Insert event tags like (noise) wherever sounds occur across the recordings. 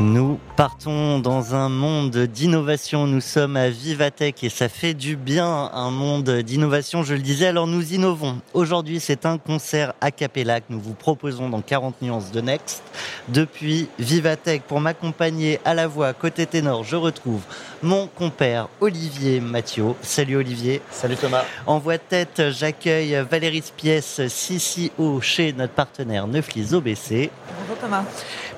Nous partons dans un monde d'innovation. Nous sommes à Vivatech et ça fait du bien un monde d'innovation, je le disais. Alors nous innovons. Aujourd'hui, c'est un concert a cappella que nous vous proposons dans 40 nuances de Next depuis Vivatech. Pour m'accompagner à la voix côté ténor, je retrouve mon compère Olivier Mathieu. Salut Olivier. Salut Thomas. En voix tête, j'accueille Valérie Spies, CCO chez notre partenaire Neuflis OBC. Bonjour Thomas.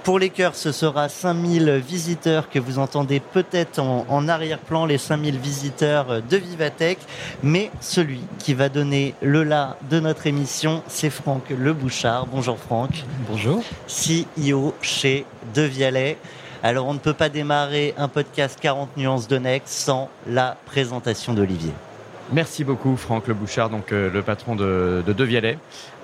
Pour les cœurs, ce sera 5000 visiteurs que vous entendez peut-être en, arrière-plan, les 5000 visiteurs de Vivatech. Mais celui qui va donner le là de notre émission, c'est Franck Le Bouchard. Bonjour Franck. Bonjour. CEO chez Devialet. Alors on ne peut pas démarrer un podcast 40 nuances de Next sans la présentation d'Olivier. Merci beaucoup Franck Le Bouchard, donc euh, le patron de, de Devialet.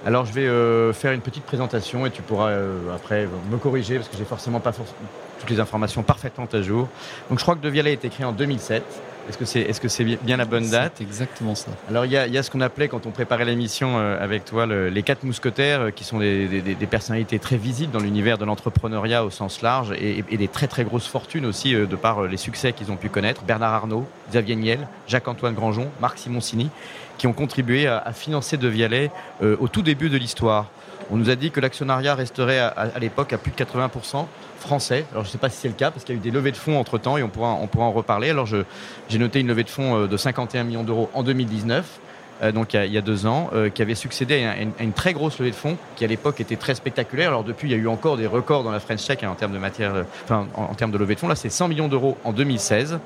Alors je vais euh, faire une petite présentation et tu pourras euh, après me corriger parce que j'ai forcément pas toutes les informations parfaitement à jour. Donc je crois que De Vialet a été créé en 2007. Est-ce que c'est est -ce c'est bien la bonne date? C'est exactement ça. Alors il y a, y a, ce qu'on appelait quand on préparait l'émission euh, avec toi les quatre mousquetaires qui sont des, des, des, personnalités très visibles dans l'univers de l'entrepreneuriat au sens large et, et, des très très grosses fortunes aussi de par les succès qu'ils ont pu connaître. Bernard Arnault, Xavier Niel, Jacques-Antoine Granjon, Marc Simoncini qui ont contribué à, financer De Vialet euh, au tout début de l'histoire. On nous a dit que l'actionnariat resterait à, l'époque à plus de 80% français. Alors je ne sais pas si c'est le cas parce qu'il y a eu des levées de fonds entre temps et on pourra, on pourra en reparler. Alors j'ai noté une levée de fonds euh, de 51 millions d'euros en 2019. Euh, donc il y, a, deux ans, qui avait succédé à une, très grosse levée de fonds qui à l'époque était très spectaculaire. Alors depuis, il y a eu encore des records dans la French Tech hein, en termes de matière, enfin en, termes de levée de fonds. Là, c'est 100 millions d'euros en 2016.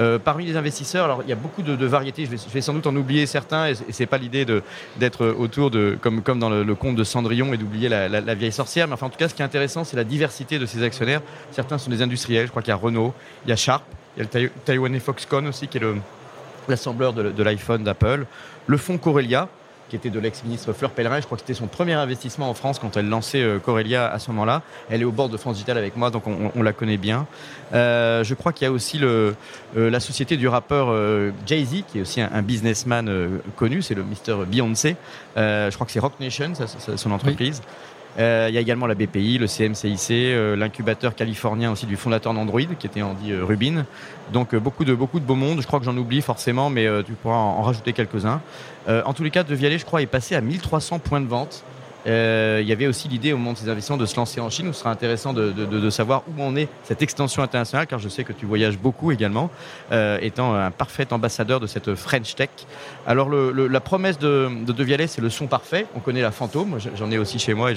Euh, parmi les investisseurs, alors il y a beaucoup de, variétés. Je vais, sans doute en oublier certains, et, c'est pas l'idée d'être autour de comme comme dans le, conte de Cendrillon et d'oublier la, vieille sorcière. Mais enfin, en tout cas, ce qui est intéressant, c'est la diversité de ces actionnaires. Certains sont des industriels. Je crois qu'il y a Renault, il y a Sharp, il y a le Taïwanais Foxconn aussi, qui est l'assembleur de l'iPhone d'Apple. Le fonds Corelia, qui était de l'ex-ministre Fleur Pellerin. Je crois que c'était son premier investissement en France quand elle lançait euh, Corelia à ce moment-là. Elle est au bord de France Digital avec moi, donc on, la connaît bien. Euh, je crois qu'il y a aussi euh, la société du rappeur Jay-Z, qui est aussi un, businessman connu, c'est le Mr. Beyoncé. je crois que c'est Rock Nation, son entreprise. Euh, il y a également la BPI, le CMCIC, euh, l'incubateur californien aussi du fondateur d'Android, qui était Andy euh, Rubin. Donc beaucoup de beaucoup de monde. Je crois que j'en oublie forcément, mais tu pourras en, en rajouter quelques-uns. en tous les cas, De Vialet, je crois, est passé à 1300 points de vente. Euh, il y avait aussi l'idée au moment de ces investissements de se lancer en Chine. Ce sera intéressant de, savoir où en est cette extension internationale, car je sais que tu voyages beaucoup également, euh, étant un parfait ambassadeur de cette French Tech. Alors la promesse de De, de c'est le son parfait. On connaît la fantôme. J'en ai aussi chez moi et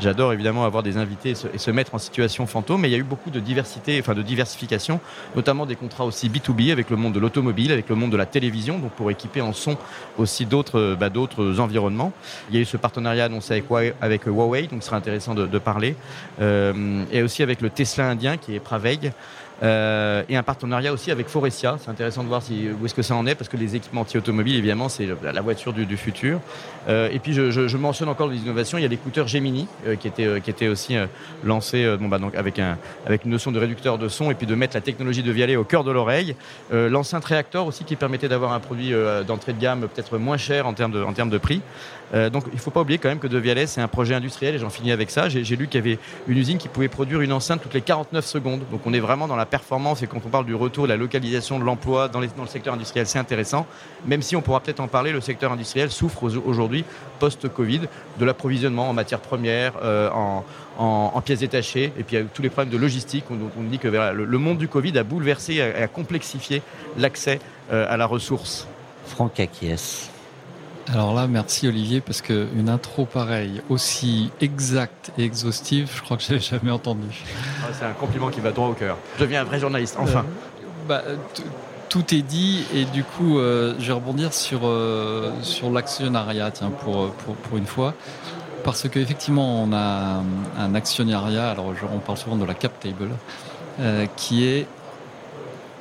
j'adore évidemment avoir des invités et se, et se, mettre en situation fantôme. Mais il y a eu beaucoup de diversité, enfin de diversification, notamment des contrats aussi B2B avec le monde de l'automobile, avec le monde de la télévision, donc pour équiper en son aussi d'autres bah, d'autres environnements. Il y a eu ce partenariat annoncé avec avec Huawei, donc ce sera intéressant de, parler. Euh, et aussi avec le Tesla indien qui est Praveg. Euh, et un partenariat aussi avec Forestia. C'est intéressant de voir où est-ce que ça en est, parce que les équipementiers automobiles, évidemment, c'est la voiture du futur. Euh, et puis je, mentionne encore des innovations. Il y a l'écouteur Gemini euh, qui, était, qui était aussi lancé bon, bah, donc avec, un, avec une notion de réducteur de son et puis de mettre la technologie de Vialet au cœur de l'oreille. L'enceinte réacteur aussi qui permettait d'avoir un produit d'entrée de gamme peut-être moins cher en termes de, en termes de prix. Euh, donc il ne faut pas oublier quand même que De Vialet, c'est un projet industriel et j'en finis avec ça. J'ai lu qu'il y avait une usine qui pouvait produire une enceinte toutes les 49 secondes. Donc on est vraiment dans la performance et quand on parle du retour, de la localisation de l'emploi dans, le secteur industriel, c'est intéressant. Même si on pourra peut-être en parler, le secteur industriel souffre aujourd'hui, post-Covid, de l'approvisionnement en matières premières, euh, en, en, en, pièces détachées et puis il y a tous les problèmes de logistique. On, on dit que le, le, monde du Covid a bouleversé et a, a complexifié l'accès euh, à la ressource. Franck Acquies. Alors là, merci Olivier, parce qu'une intro pareille, aussi exacte et exhaustive, je crois que je n'avais jamais entendu. Ah, c'est un compliment qui va droit au cœur. Je deviens un vrai journaliste, enfin. Euh, bah, tout est dit, et du coup, euh, je vais rebondir sur, euh, sur l'actionnariat, tiens, pour, pour, pour, une fois. Parce qu'effectivement, on a un actionnariat, alors on parle souvent de la cap table, euh, qui est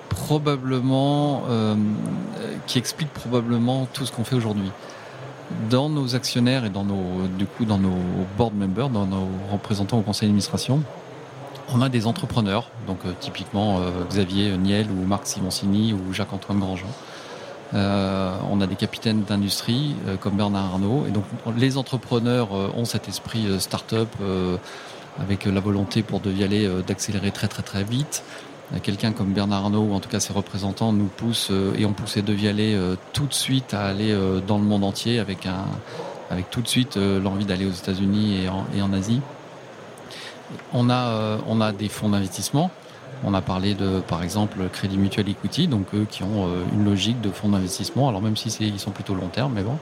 probablement, euh, qui explique probablement tout ce qu'on fait aujourd'hui dans nos actionnaires et dans nos, du coup, dans nos board members, dans nos représentants au conseil d'administration, on a des entrepreneurs, donc euh, typiquement euh, Xavier Niel ou Marc Simoncini ou Jacques-Antoine Grandjean. Euh, on a des capitaines d'industrie comme Bernard Arnault. Et donc les entrepreneurs ont cet esprit start-up avec la volonté pour De Vialet d'accélérer très très très vite. Quelqu'un comme Bernard Arnault, ou en tout cas ses représentants, nous poussent et ont poussé De Vialet tout de suite à aller dans le monde entier avec, tout de suite l'envie d'aller aux États-Unis et en Asie. On a, on a des fonds d'investissement. On a parlé de, par exemple, Crédit Mutuel Equity, donc eux qui ont une logique de fonds d'investissement. Alors même si ils sont plutôt long terme, mais bon.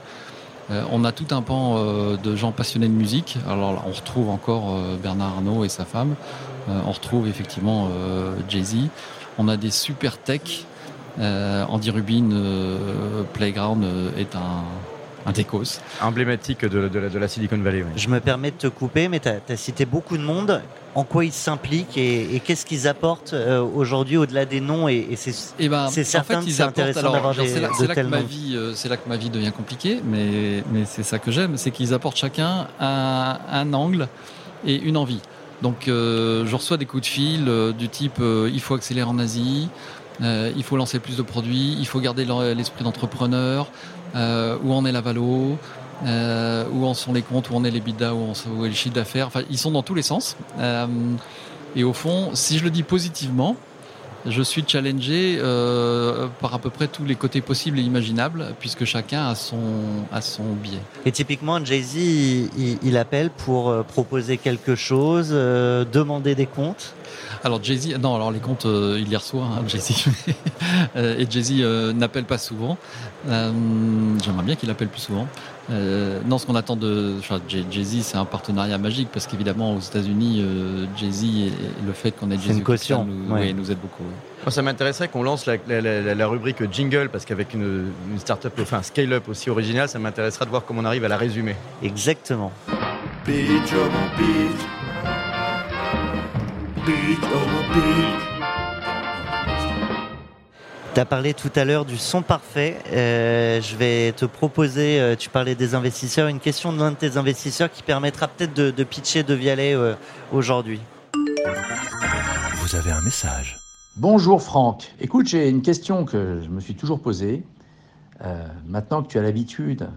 Euh, on a tout un pan euh, de gens passionnés de musique. Alors là, on retrouve encore euh, Bernard Arnault et sa femme. on retrouve effectivement Jay-Z. On a des super tech. Andy Rubin, Playground est un, un Tecos. Emblématique de, de, la, de, la, Silicon Valley. Oui. Je me permets de te couper, mais tu as, as, cité beaucoup de monde. En quoi ils s'impliquent et, et qu'est-ce qu'ils apportent euh, aujourd'hui au-delà des noms Et, et c'est eh ben, certain en fait, que c'est intéressant d'avoir des C'est là, de là, que ma vie, euh, c'est là que ma vie devient compliquée, mais, mais c'est ça que j'aime, c'est qu'ils apportent chacun un, un, angle et une envie. Donc euh, je reçois des coups de fil euh, du type euh, il faut accélérer en Asie, il faut lancer plus de produits, il faut garder l'esprit d'entrepreneur, euh, où en est la valo, euh, où en sont les comptes, où en est les bidas, où, en, où est le chiffre d'affaires? Enfin, ils sont dans tous les sens. Euh, et au fond, si je le dis positivement, je suis challengé euh, par à peu près tous les côtés possibles et imaginables, puisque chacun a son, a son biais. Et typiquement, Jay-Z, il, il, appelle pour euh, proposer quelque chose, euh, demander des comptes alors Jay-Z, non, alors les comptes, euh, il les reçoit, hein, Jay-Z. (laughs) euh, et Jay-Z euh, n'appelle pas souvent. Euh, J'aimerais bien qu'il appelle plus souvent. Euh, non, ce qu'on attend de enfin, Jay-Z, c'est un partenariat magique parce qu'évidemment, aux États-Unis, euh, Jay-Z et le fait qu'on ait Jay-Z nous, ouais. nous aide beaucoup. Moi, ça m'intéresserait qu'on lance la, la, la, la, rubrique jingle parce qu'avec une, une start-up, enfin un scale-up aussi original, ça m'intéresserait de voir comment on arrive à la résumer. Exactement. Beach, oh, beach. Beach, oh, beach. Tu as parlé tout à l'heure du son parfait. Euh, je vais te proposer, euh, tu parlais des investisseurs, une question de l'un de tes investisseurs qui permettra peut-être de, de, pitcher de Vialet euh, aujourd'hui. Vous avez un message. Bonjour Franck. Écoute, j'ai une question que je me suis toujours posée. Euh, maintenant que tu as l'habitude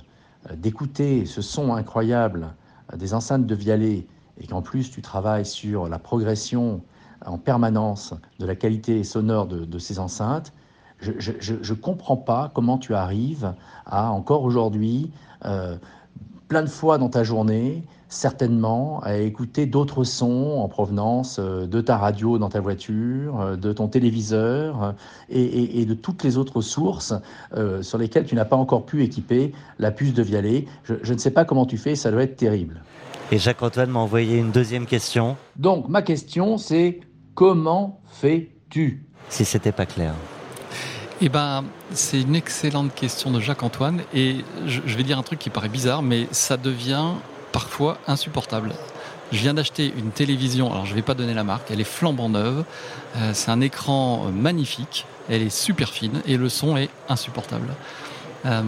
d'écouter ce son incroyable des enceintes de Vialet et qu'en plus tu travailles sur la progression en permanence de la qualité sonore de, de ces enceintes, je ne comprends pas comment tu arrives à, encore aujourd'hui, euh, plein de fois dans ta journée, certainement, à écouter d'autres sons en provenance euh, de ta radio dans ta voiture, euh, de ton téléviseur et, et, et de toutes les autres sources euh, sur lesquelles tu n'as pas encore pu équiper la puce de Vialet. Je, je ne sais pas comment tu fais, ça doit être terrible. Et Jacques-Antoine m'a envoyé une deuxième question. Donc, ma question, c'est comment fais-tu? Si c'était pas clair. Eh ben, c'est une excellente question de Jacques-Antoine et je, je, vais dire un truc qui paraît bizarre, mais ça devient parfois insupportable. Je viens d'acheter une télévision, alors je ne vais pas donner la marque, elle est flambant neuve. Euh, c'est un écran euh, magnifique, elle est super fine et le son est insupportable. Euh,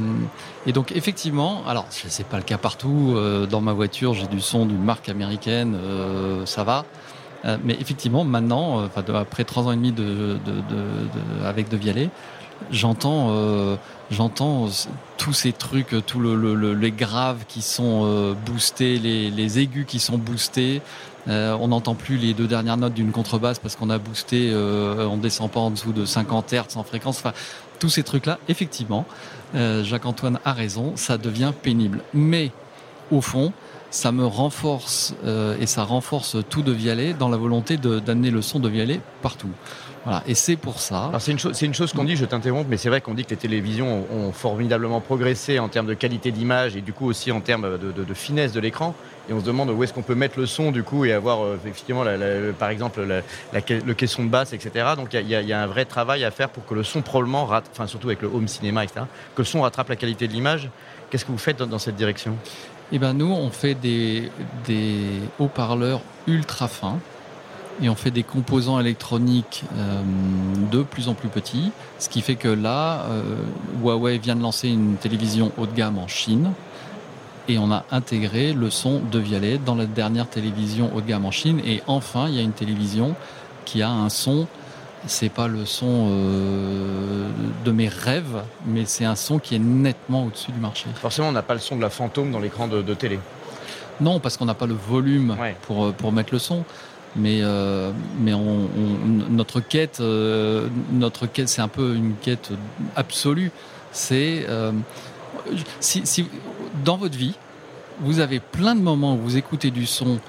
et donc effectivement, alors c'est pas le cas partout. dans ma voiture, j'ai du son d'une marque américaine, ça va. Euh, mais effectivement, maintenant, euh, enfin, après trois ans et demi de, de- avec De Vialet, j'entends, euh, j'entends tous ces trucs, euh, tous le, le- le- les graves qui sont euh, boostés, les, les aigus qui sont boostés. Euh, on n'entend plus les deux dernières notes d'une contrebasse parce qu'on a boosté, on descend pas en dessous de 50 Hz en fréquence. Enfin, tous ces trucs-là, effectivement, Jacques-Antoine a raison, ça devient pénible. Mais au fond, ça me renforce euh, et ça renforce tout de Vialet dans la volonté d'amener le son de Vialet partout. Voilà. Et c'est pour ça. C'est une c'est une chose qu'on dit, je t'interromps, mais c'est vrai qu'on dit que les télévisions ont, formidablement progressé en termes de qualité d'image et du coup aussi en termes de, finesse de l'écran. Et on se demande où est-ce qu'on peut mettre le son du coup et avoir euh, effectivement, par exemple, le caisson de basse, etc. Donc il y a- un vrai travail à faire pour que le son probablement enfin surtout avec le home cinéma, etc. Que le son rattrape la qualité de l'image. Qu'est-ce que vous faites dans cette direction? Eh ben nous, on fait des, haut-parleurs ultra fins et on fait des composants électroniques euh, de plus en plus petits. Ce qui fait que là, euh, Huawei vient de lancer une télévision haut de gamme en Chine et on a intégré le son de Vialet dans la dernière télévision haut de gamme en Chine. Et enfin, il y a une télévision qui a un son. C'est pas le son euh, de mes rêves, mais c'est un son qui est nettement au-dessus du marché. Forcément, on n'a pas le son de la fantôme dans l'écran de, de télé. Non, parce qu'on n'a pas le volume Ouais. pour, euh, pour mettre le son. Mais, euh, mais on, on- notre quête, euh, notre quête, c'est un peu une quête absolue. C'est euh, si, si dans votre vie, vous avez plein de moments où vous écoutez du son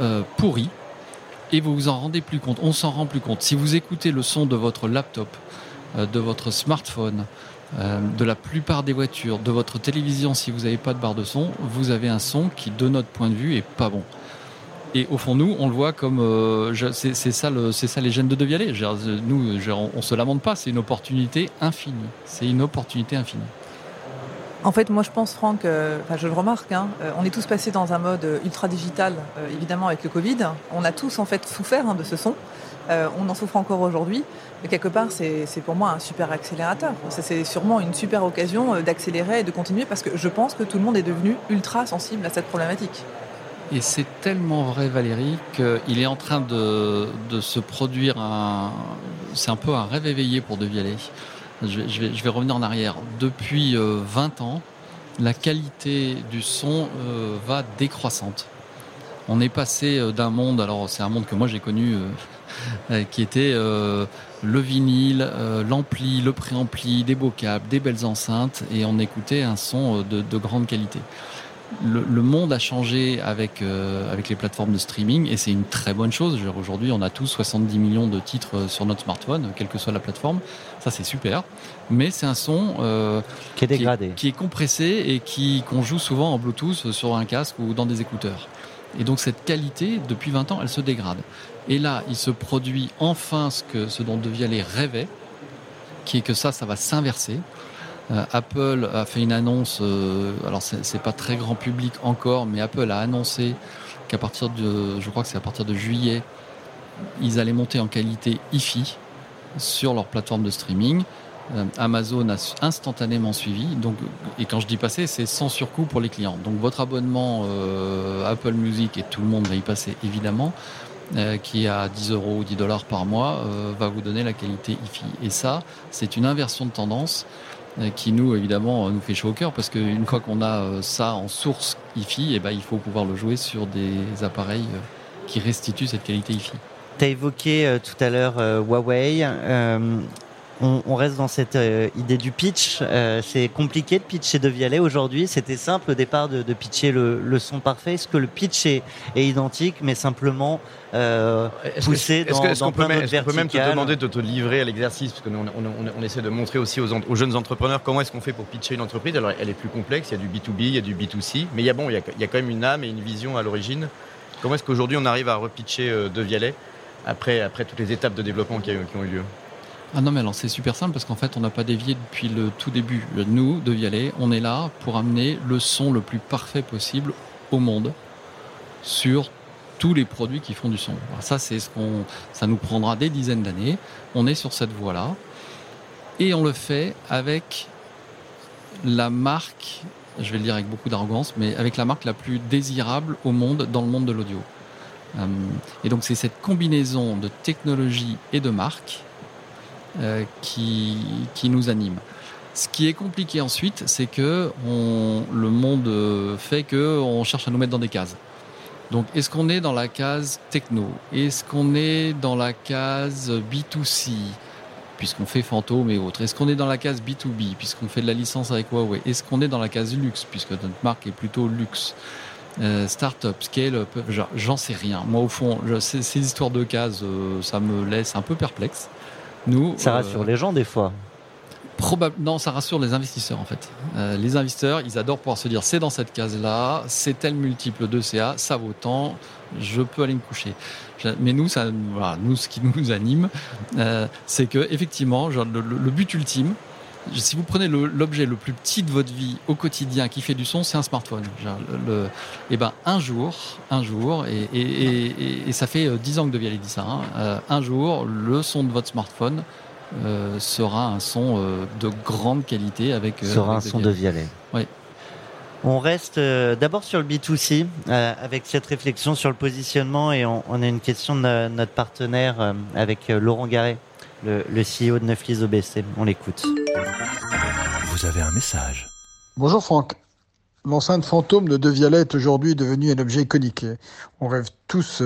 euh, pourri et vous vous en rendez plus compte. On s'en rend plus compte. Si vous écoutez le son de votre laptop, euh, de votre smartphone, euh, de la plupart des voitures, de votre télévision, si vous n'avez pas de barre de son, vous avez un son qui, de notre point de vue, est pas bon. Et au fond, nous, on le voit comme euh, c'est ça, le- ça les gènes de De Vialet. Je veux dire, Nous, on, on se lamente pas. C'est une opportunité infinie. C'est une opportunité infinie. En fait, moi, je pense, Franck, euh, je le remarque, hein, euh, on est tous passés dans un mode ultra digital, euh, évidemment, avec le Covid. On a tous, en fait, souffert hein, de ce son. On en souffre encore aujourd'hui. Mais quelque part, c'est pour moi un super accélérateur. C'est sûrement une super occasion d'accélérer et de continuer parce que je pense que tout le monde est devenu ultra sensible à cette problématique. Et c'est tellement vrai, Valérie, qu'il est en train de, se produire un. C'est un peu un rêve éveillé pour De Vialet. Je vais, revenir en arrière. Depuis euh, 20 ans, la qualité du son euh, va décroissante. On est passé euh, d'un monde, alors c'est un monde que moi j'ai connu, euh, (laughs) euh, qui était euh, le vinyle, euh, l'ampli, le préampli, des beaux des belles enceintes, et on écoutait un son euh, de grande qualité le, le monde a changé avec, euh, avec les plateformes de streaming et c'est une très bonne chose. Aujourd'hui, on a tous 70 millions de titres euh, sur notre smartphone, quelle que soit la plateforme. Ça, c'est super. Mais c'est un son euh, Qui est qui, dégradé. est, qui est compressé et qui qu'on joue souvent en Bluetooth sur un casque ou dans des écouteurs. Et donc cette qualité, depuis 20 ans, elle se dégrade. Et là, il se produit enfin ce, que, ce dont De Vialet rêvait, qui est que ça, ça va s'inverser. Euh, Apple a fait une annonce, euh, alors c'est pas très grand public encore, mais Apple a annoncé qu'à partir de, je crois que c'est à partir de juillet, ils allaient monter en qualité hi sur leur plateforme de streaming. Euh, Amazon a instantanément suivi. Donc, et quand je dis passer, c'est sans surcoût pour les clients. Donc votre abonnement Apple Music, et tout le monde va y passer évidemment, qui est à 10 euros ou 10 dollars par mois, va vous donner la qualité hi Et ça, c'est une inversion de tendance qui nous, évidemment, euh, nous fait chaud au cœur parce qu'une fois qu'on a euh, ça en source hi eh ben, il faut pouvoir le jouer sur des appareils euh, qui restituent cette qualité hi Tu as évoqué euh, tout à l'heure euh, Huawei. Euh, on, on reste dans cette euh, idée du pitch. Euh, c'est compliqué de pitcher de Vialet aujourd'hui. C'était simple au départ de, de pitcher le, le son parfait. Est-ce que le pitch est, est identique, mais simplement euh, poussé que- dans, que- est-ce dans qu'on peut, plein même- d'autres est-ce qu'on peut même te demander de te livrer à l'exercice? Parce qu'on on, on- on essaie de montrer aussi aux, jeunes entrepreneurs comment est-ce qu'on fait pour pitcher une entreprise. Alors, elle est plus complexe, il y a du B2B, il y a du B2C, mais il y a, bon, il y a, il y a quand même une âme et une vision à l'origine. Comment est-ce qu'aujourd'hui on arrive à repitcher De Vialet après, après toutes les étapes de développement qui, a- qui ont eu lieu? Ah non, mais alors c'est super simple parce qu'en fait, on n'a pas dévié depuis le tout début. Nous, de Vialet, on est là pour amener le son le plus parfait possible au monde sur tous les produits qui font du son. Alors ça, c'est ce qu'on, ça nous prendra des dizaines d'années. On est sur cette voie-là. Et on le fait avec la marque, je vais le dire avec beaucoup d'arrogance, mais avec la marque la plus désirable au monde, dans le monde de l'audio. Euh, et donc c'est cette combinaison de technologie et de marque qui, qui nous anime. Ce qui est compliqué ensuite, c'est que le monde fait que on cherche à nous mettre dans des cases. Donc, est-ce qu'on est dans la case techno? Est-ce qu'on est dans la case B2C puisqu'on fait fantôme et autres? Est-ce qu'on est dans la case B2B puisqu'on fait de la licence avec Huawei? Est-ce qu'on est dans la case luxe puisque notre marque est plutôt luxe? Euh, Startup, scale-up, j'en sais rien. Moi, au fond, ces, histoires de cases, euh, ça me laisse un peu perplexe. Nous, ça rassure euh, les gens des fois. Probable, non, ça rassure les investisseurs en fait. Euh, les investisseurs, ils adorent pouvoir se dire c'est dans cette case-là, c'est tel multiple de CA, ça vaut tant, je peux aller me coucher. Mais nous, ça, voilà, nous, ce qui nous anime, euh, c'est que effectivement, genre, le, le, but ultime, si vous prenez l'objet le, le, plus petit de votre vie au quotidien qui fait du son, c'est un smartphone. Genre, le, et eh ben un jour, un jour, et, et, et, et ça fait euh, dix ans que De Vialet dit ça. Hein, euh, un jour, le son de votre smartphone euh, sera un son euh, de grande qualité avec. Sera avec un son de Vialet. Oui. On reste d'abord sur le B2C euh, avec cette réflexion sur le positionnement et on, on a une question de notre partenaire avec Laurent Garret, le, le CEO de Neuflis OBC. On l'écoute. Vous avez un message. Bonjour Franck. L'enceinte fantôme de De Vialet est aujourd'hui devenue un objet iconique. On rêve tous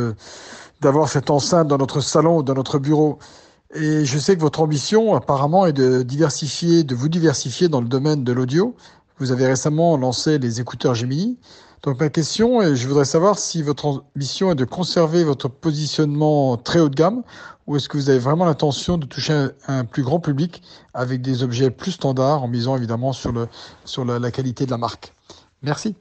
d'avoir cette enceinte dans notre salon ou dans notre bureau. Et je sais que votre ambition, apparemment, est de diversifier, de vous diversifier dans le domaine de l'audio. Vous avez récemment lancé les écouteurs Gemini. Donc ma question, est, je voudrais savoir si votre ambition est de conserver votre positionnement très haut de gamme ou est-ce que vous avez vraiment l'intention de toucher un, plus grand public avec des objets plus standards en misant évidemment sur, la, qualité de la marque? Merci.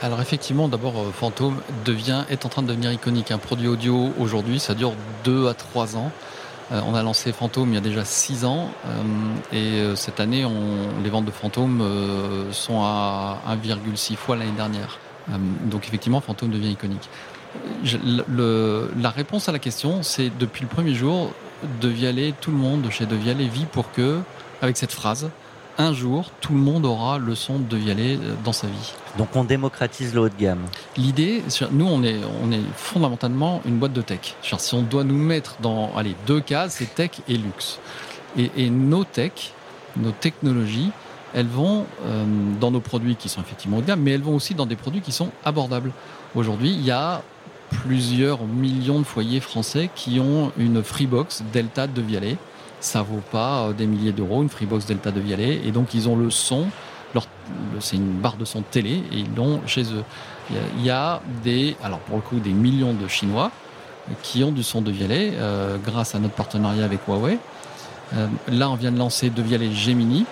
Alors effectivement, d'abord, euh, Fantôme devient, est en train de devenir iconique. Un produit audio aujourd'hui, ça dure deux à trois ans. Euh, on a lancé Fantôme il y a déjà 6 ans euh, et cette année, les ventes de Fantôme sont à 1,6 fois l'année dernière. Donc effectivement, Fantôme devient iconique. Je, le, la réponse à la question, c'est depuis le premier jour, De Vialet, tout le monde chez De Vialet vit pour que, avec cette phrase, un jour, tout le monde aura le son de Vialet dans sa vie. Donc on démocratise le haut de gamme. L'idée, nous, on est, on est fondamentalement une boîte de tech. Si on doit nous mettre dans allez, deux cases, c'est tech et luxe. Et, et nos tech, nos technologies, elles vont euh, dans nos produits qui sont effectivement haut de gamme, mais elles vont aussi dans des produits qui sont abordables. Aujourd'hui, il y a plusieurs millions de foyers français qui ont une Freebox Delta de Vialet ça vaut pas euh, des milliers d'euros, une Freebox Delta de Vialet. Et donc, ils ont le son, c'est une barre de son télé, et ils l'ont chez eux. Il y a des, alors pour le coup, des millions de Chinois qui ont du son de Vialet euh, grâce à notre partenariat avec Huawei. Euh, là, on vient de lancer de Vialet Gemini.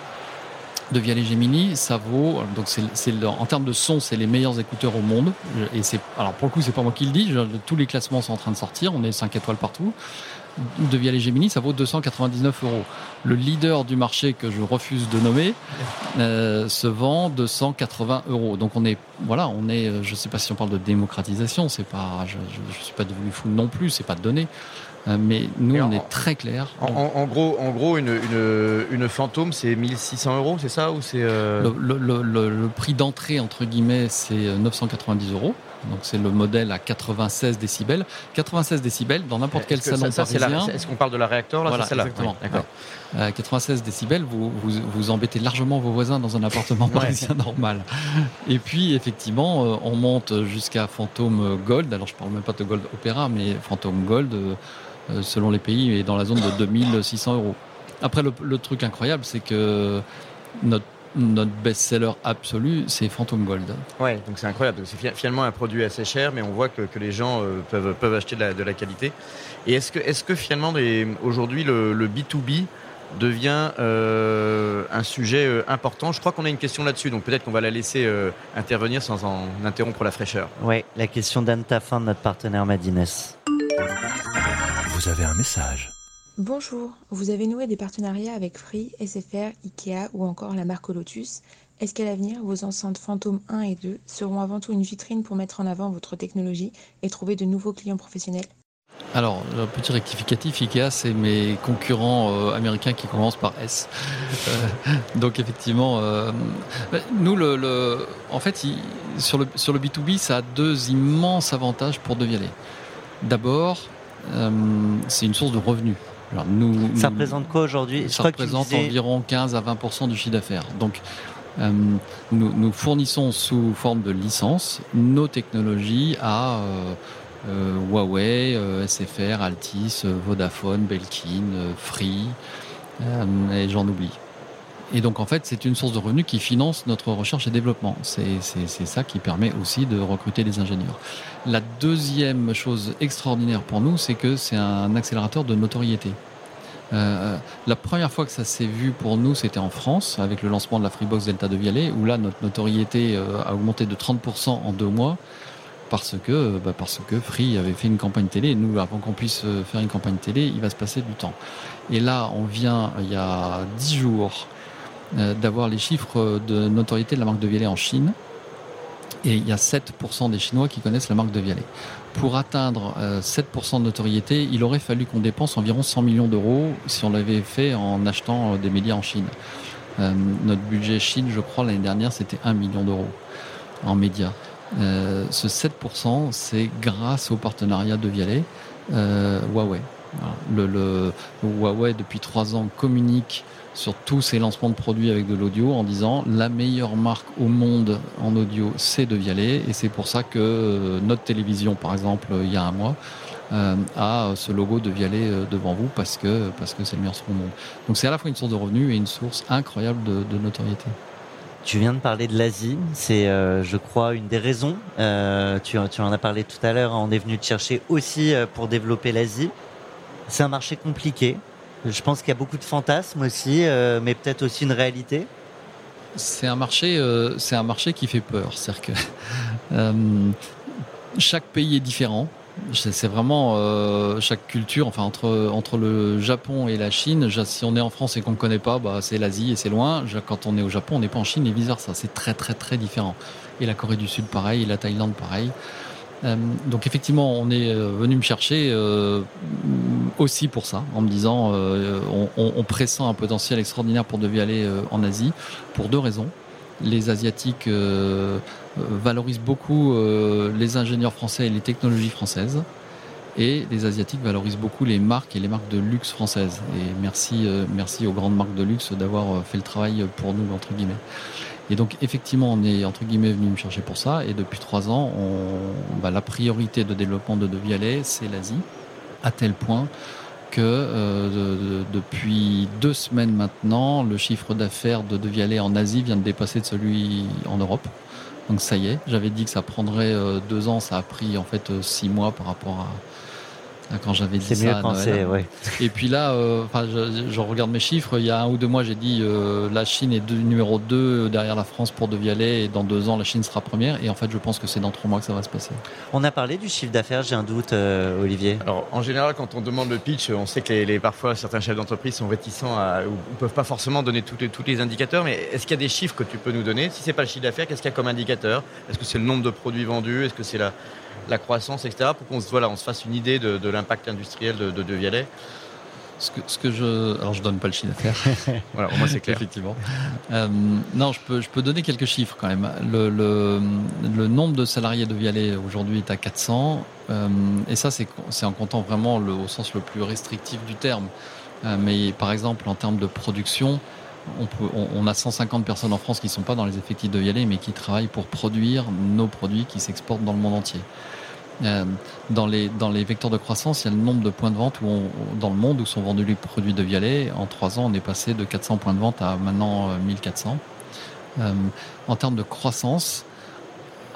De Vialet Gemini, ça vaut donc c'est en termes de son, c'est les meilleurs écouteurs au monde. Et c'est alors pour le coup, c'est pas moi qui le dis. Tous les classements sont en train de sortir. On est 5 étoiles partout de Vialet Gemini, ça vaut 299 euros. Le leader du marché que je refuse de nommer euh, se vend 280 euros. Donc on est, voilà, on est, je sais pas si on parle de démocratisation, c'est pas, je, je, je suis pas devenu fou non plus, c'est pas de données. Euh, mais nous, on est très clair. En, en, en, gros, en gros, une, une, une fantôme, c'est 1600 euros, c'est ça ou c'est euh... le, le, le, le, prix d'entrée entre guillemets, c'est 990 euros. Donc c'est le modèle à 96 décibels. 96 décibels dans n'importe quel salon ça, ça, parisien. Est-ce qu'on parle de la réacteur là voilà, exactement. Oui, euh, 96 décibels, vous, vous, vous embêtez largement vos voisins dans un appartement (laughs) parisien ouais. normal. Et puis effectivement, euh, on monte jusqu'à Phantom Gold. Alors je parle même pas de Gold Opera, mais Phantom Gold. Euh, selon les pays, est dans la zone de 2600 euros. Après, le, le truc incroyable, c'est que notre notre best-seller absolu, c'est Phantom Gold. Ouais, donc c'est incroyable. C'est finalement un produit assez cher, mais on voit que, que les gens euh, peuvent, peuvent acheter de la, de la qualité. Et est-ce que, est que finalement, aujourd'hui, le, le, B2B devient euh, un sujet euh, important? Je crois qu'on a une question là-dessus, donc peut-être qu'on va la laisser euh, intervenir sans en interrompre la fraîcheur. Oui, la question d'Anne Taffin, de notre partenaire Madines. Vous avez un message. Bonjour, vous avez noué des partenariats avec Free, SFR, Ikea ou encore la marque Lotus. Est-ce qu'à l'avenir, vos enceintes Phantom 1 et 2 seront avant tout une vitrine pour mettre en avant votre technologie et trouver de nouveaux clients professionnels? Alors, un petit rectificatif, IKEA, c'est mes concurrents euh, américains qui commencent par S. Euh, donc effectivement, euh, nous, le, en fait, sur, le, sur le B2B, ça a deux immenses avantages pour Devialet. D'abord, c'est une source de revenus. Alors, nous, ça représente quoi aujourd'hui? Ça représente environ 15 à 20% du chiffre d'affaires. Donc, nous, nous, fournissons sous forme de licence nos technologies à euh, Huawei, euh, SFR, Altis, euh, Vodafone, Belkin, Free, et j'en oublie. Et donc en fait, c'est une source de revenus qui finance notre recherche et développement. C'est ça qui permet aussi de recruter des ingénieurs. La deuxième chose extraordinaire pour nous, c'est que c'est un accélérateur de notoriété. la première fois que ça s'est vu pour nous, c'était en France, avec le lancement de la Freebox Delta de Vialet, où là, notre notoriété a augmenté de 30% en deux mois parce que, bah parce que Free avait fait une campagne télé. Nous, avant qu'on puisse euh, faire une campagne télé, il va se passer du temps. Et là, on vient, il y a 10 jours, euh, d'avoir les chiffres de notoriété de la marque de Vialet en Chine. Et il y a 7% des Chinois qui connaissent la marque de Vialet. Pour atteindre 7% euh, de notoriété, il aurait fallu qu'on dépense environ 100 millions d'euros si on l'avait fait en achetant des médias en Chine. notre budget Chine, je crois, l'année dernière, c'était 1 million d'euros en médias. Euh, ce 7%, c'est grâce au partenariat de Vialet, euh, Huawei. Le, Huawei, depuis trois ans, communique sur tous ses lancements de produits avec de l'audio en disant la meilleure marque au monde en audio, c'est de Vialet. Et c'est pour ça que euh, notre télévision, par exemple, il y a un mois, a ce logo de Vialet devant vous parce que parce que c'est le meilleur son au monde. Donc c'est à la fois une source de revenus et une source incroyable de notoriété. Tu viens de parler de l'Asie, c'est, euh, je crois, une des raisons. Euh, tu, tu, en as parlé tout à l'heure. On est venu te chercher aussi euh, pour développer l'Asie. C'est un marché compliqué. Je pense qu'il y a beaucoup de fantasmes aussi, mais peut-être aussi une réalité. C'est un marché, c'est un marché qui fait peur. C'est-à-dire que (laughs) chaque pays est différent. C'est vraiment euh, chaque culture, enfin entre entre le Japon et la Chine. Si on est en France et qu'on ne connaît pas, bah, c'est l'Asie et c'est loin. Quand on est au Japon, on n'est pas en Chine et vice versa. C'est très très très différent. Et la Corée du Sud pareil, et la Thaïlande pareil. Euh, donc effectivement, on est euh, venu me chercher aussi pour ça, en me disant on, on, pressent un potentiel extraordinaire pour devoir aller en Asie pour deux raisons les Asiatiques euh, euh, valorisent beaucoup euh, les ingénieurs français et les technologies françaises. Et les Asiatiques valorisent beaucoup les marques et les marques de luxe françaises. Et merci, merci aux grandes marques de luxe d'avoir fait le travail pour nous, entre guillemets. Et donc, effectivement, on est, entre guillemets, venu me chercher pour ça. Et depuis trois ans, bah, la priorité de développement de Devialet, c'est l'Asie. À tel point que euh, depuis deux semaines maintenant, le chiffre d'affaires de Devialet en Asie vient de dépasser de celui en Europe. Donc ça y est, j'avais dit que ça prendrait euh, deux ans, ça a pris en fait euh, six mois par rapport à, quand j'avais dit ça. Mieux pensé, ouais. Et puis là, euh, je, je, regarde mes chiffres. Il y a un ou deux mois, j'ai dit euh, la Chine est numéro 2 derrière la France pour De Vialet et dans deux ans, la Chine sera première. Et en fait, je pense que c'est dans trois mois que ça va se passer. On a parlé du chiffre d'affaires, j'ai un doute, euh, Olivier. Alors, en général, quand on demande le pitch, on sait que les, parfois certains chefs d'entreprise sont réticents à, ou ne peuvent pas forcément donner tous les, tous les indicateurs. Mais est-ce qu'il y a des chiffres que tu peux nous donner? Si c'est pas le chiffre d'affaires, qu'est-ce qu'il y a comme indicateur? Est-ce que c'est le nombre de produits vendus? Est-ce que c'est la la croissance, etc., pour qu'on se, voilà, on se fasse une idée de, l'impact industriel de, de, Vialet ce que, ce que, je. Alors, je donne pas le chiffre d'affaires. (laughs) voilà, au moins c'est clair. Effectivement. Euh, non, je peux, je peux donner quelques chiffres quand même. Le, le, le nombre de salariés de Vialet aujourd'hui est à 400. Euh, et ça, c'est en comptant vraiment le, au sens le plus restrictif du terme. Euh, mais par exemple, en termes de production, on, peut, on, a 150 personnes en France qui ne sont pas dans les effectifs de Vialet, mais qui travaillent pour produire nos produits qui s'exportent dans le monde entier. Euh, dans, les, dans les vecteurs de croissance, il y a le nombre de points de vente où dans le monde où sont vendus les produits de Vialet. En trois ans, on est passé de 400 points de vente à maintenant 1400. Euh, euh, en termes de croissance,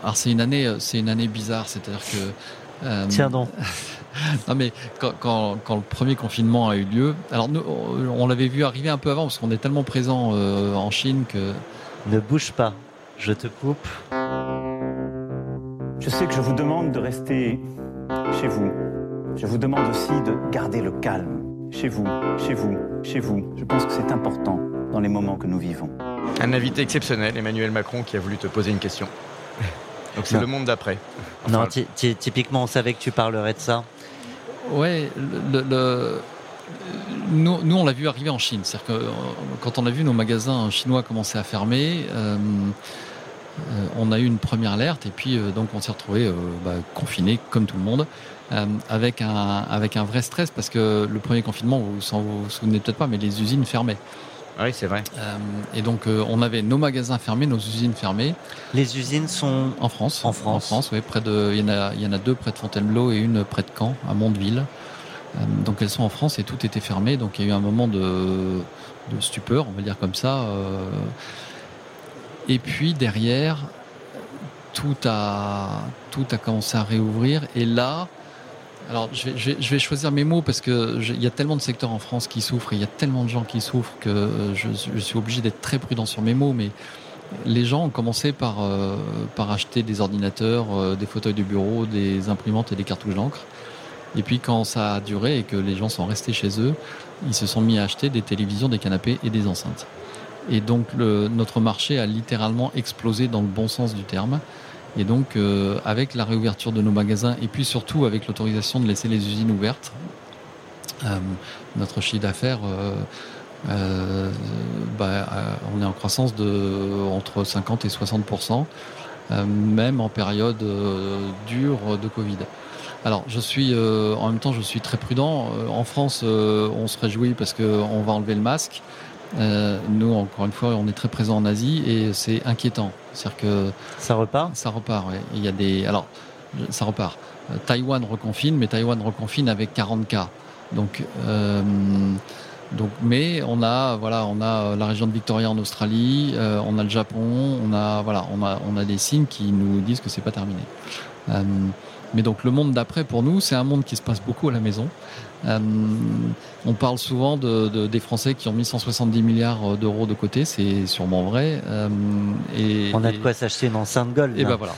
alors c'est une année, c'est une année bizarre, c'est-à-dire que euh, Tiens donc. (laughs) non mais quand, quand, quand, le premier confinement a eu lieu, alors nous, on l'avait vu arriver un peu avant parce qu'on est tellement présent en Chine que. Ne bouge pas, je te coupe. Je sais que je vous demande de rester chez vous. Je vous demande aussi de garder le calme. Chez vous, chez vous, chez vous. Je pense que c'est important dans les moments que nous vivons. Un invité exceptionnel, Emmanuel Macron, qui a voulu te poser une question. (laughs) Donc c'est le monde d'après. non, Enfin, ty- ty- typiquement, on savait que tu parlerais de ça. Ouais, le, le- le- nous, nous, on l'a vu arriver en Chine. C'est-à-dire que euh, quand on a vu nos magasins chinois commencer à fermer, euh, on a eu une première alerte et puis euh, donc on s'est retrouvé confiné comme tout le monde. euh, avec un avec un vrai stress parce que le premier confinement vous vous vous souvenez peut-être pas mais les usines fermaient Oui, c'est vrai. Euh, et donc euh, on avait nos magasins fermés nos usines fermées Les usines sont en France En France. en France oui près de il y en a il y en a deux près de Fontainebleau et une près de Caen à Mondeville Euh, donc elles sont en France et tout était fermé donc il y a eu un moment de de stupeur on va dire comme ça euh. Et puis derrière tout a tout a commencé à réouvrir et là alors je vais, je vais, je vais choisir mes mots parce que je- il y a tellement de secteurs en France qui souffrent et il y a tellement de gens qui souffrent que euh, je, je suis obligé d'être très prudent sur mes mots mais les gens ont commencé par, euh, par acheter des ordinateurs, euh, des fauteuils de bureau, des imprimantes et des cartouches d'encre. Et puis quand ça a duré et que les gens sont restés chez eux, ils se sont mis à acheter des télévisions, des canapés et des enceintes. Et donc le, notre marché a littéralement explosé dans le bon sens du terme. Et donc euh, avec la réouverture de nos magasins et puis surtout avec l'autorisation de laisser les usines ouvertes, euh, notre chiffre d'affaires euh, euh, bah, euh, on est en croissance de entre 50 et 60% euh, même en période dure de Covid. Alors, je suis en même temps, je suis très prudent. En France, on se réjouit parce que on va enlever le masque. Euh, nous, encore une fois, on est très présent en Asie et c'est inquiétant. C'est-à-dire que Ça repart? Ça repart. ouais. Il y a des, alors, ça repart. Euh, Taïwan reconfine, mais Taïwan reconfine avec 40 cas. Donc, euh, donc, mais on a, voilà, on a la région de Victoria en Australie, euh, on a le Japon, on a, voilà, on a, on a des signes qui nous disent que c'est pas terminé. Euh, mais donc le monde d'après pour nous, c'est un monde qui se passe beaucoup à la maison. Euh, on parle souvent de, de- des Français qui ont mis 170 milliards d'euros de côté, c'est sûrement vrai. Euh, et, On a de quoi s'acheter une enceinte Gold. et là. ben voilà.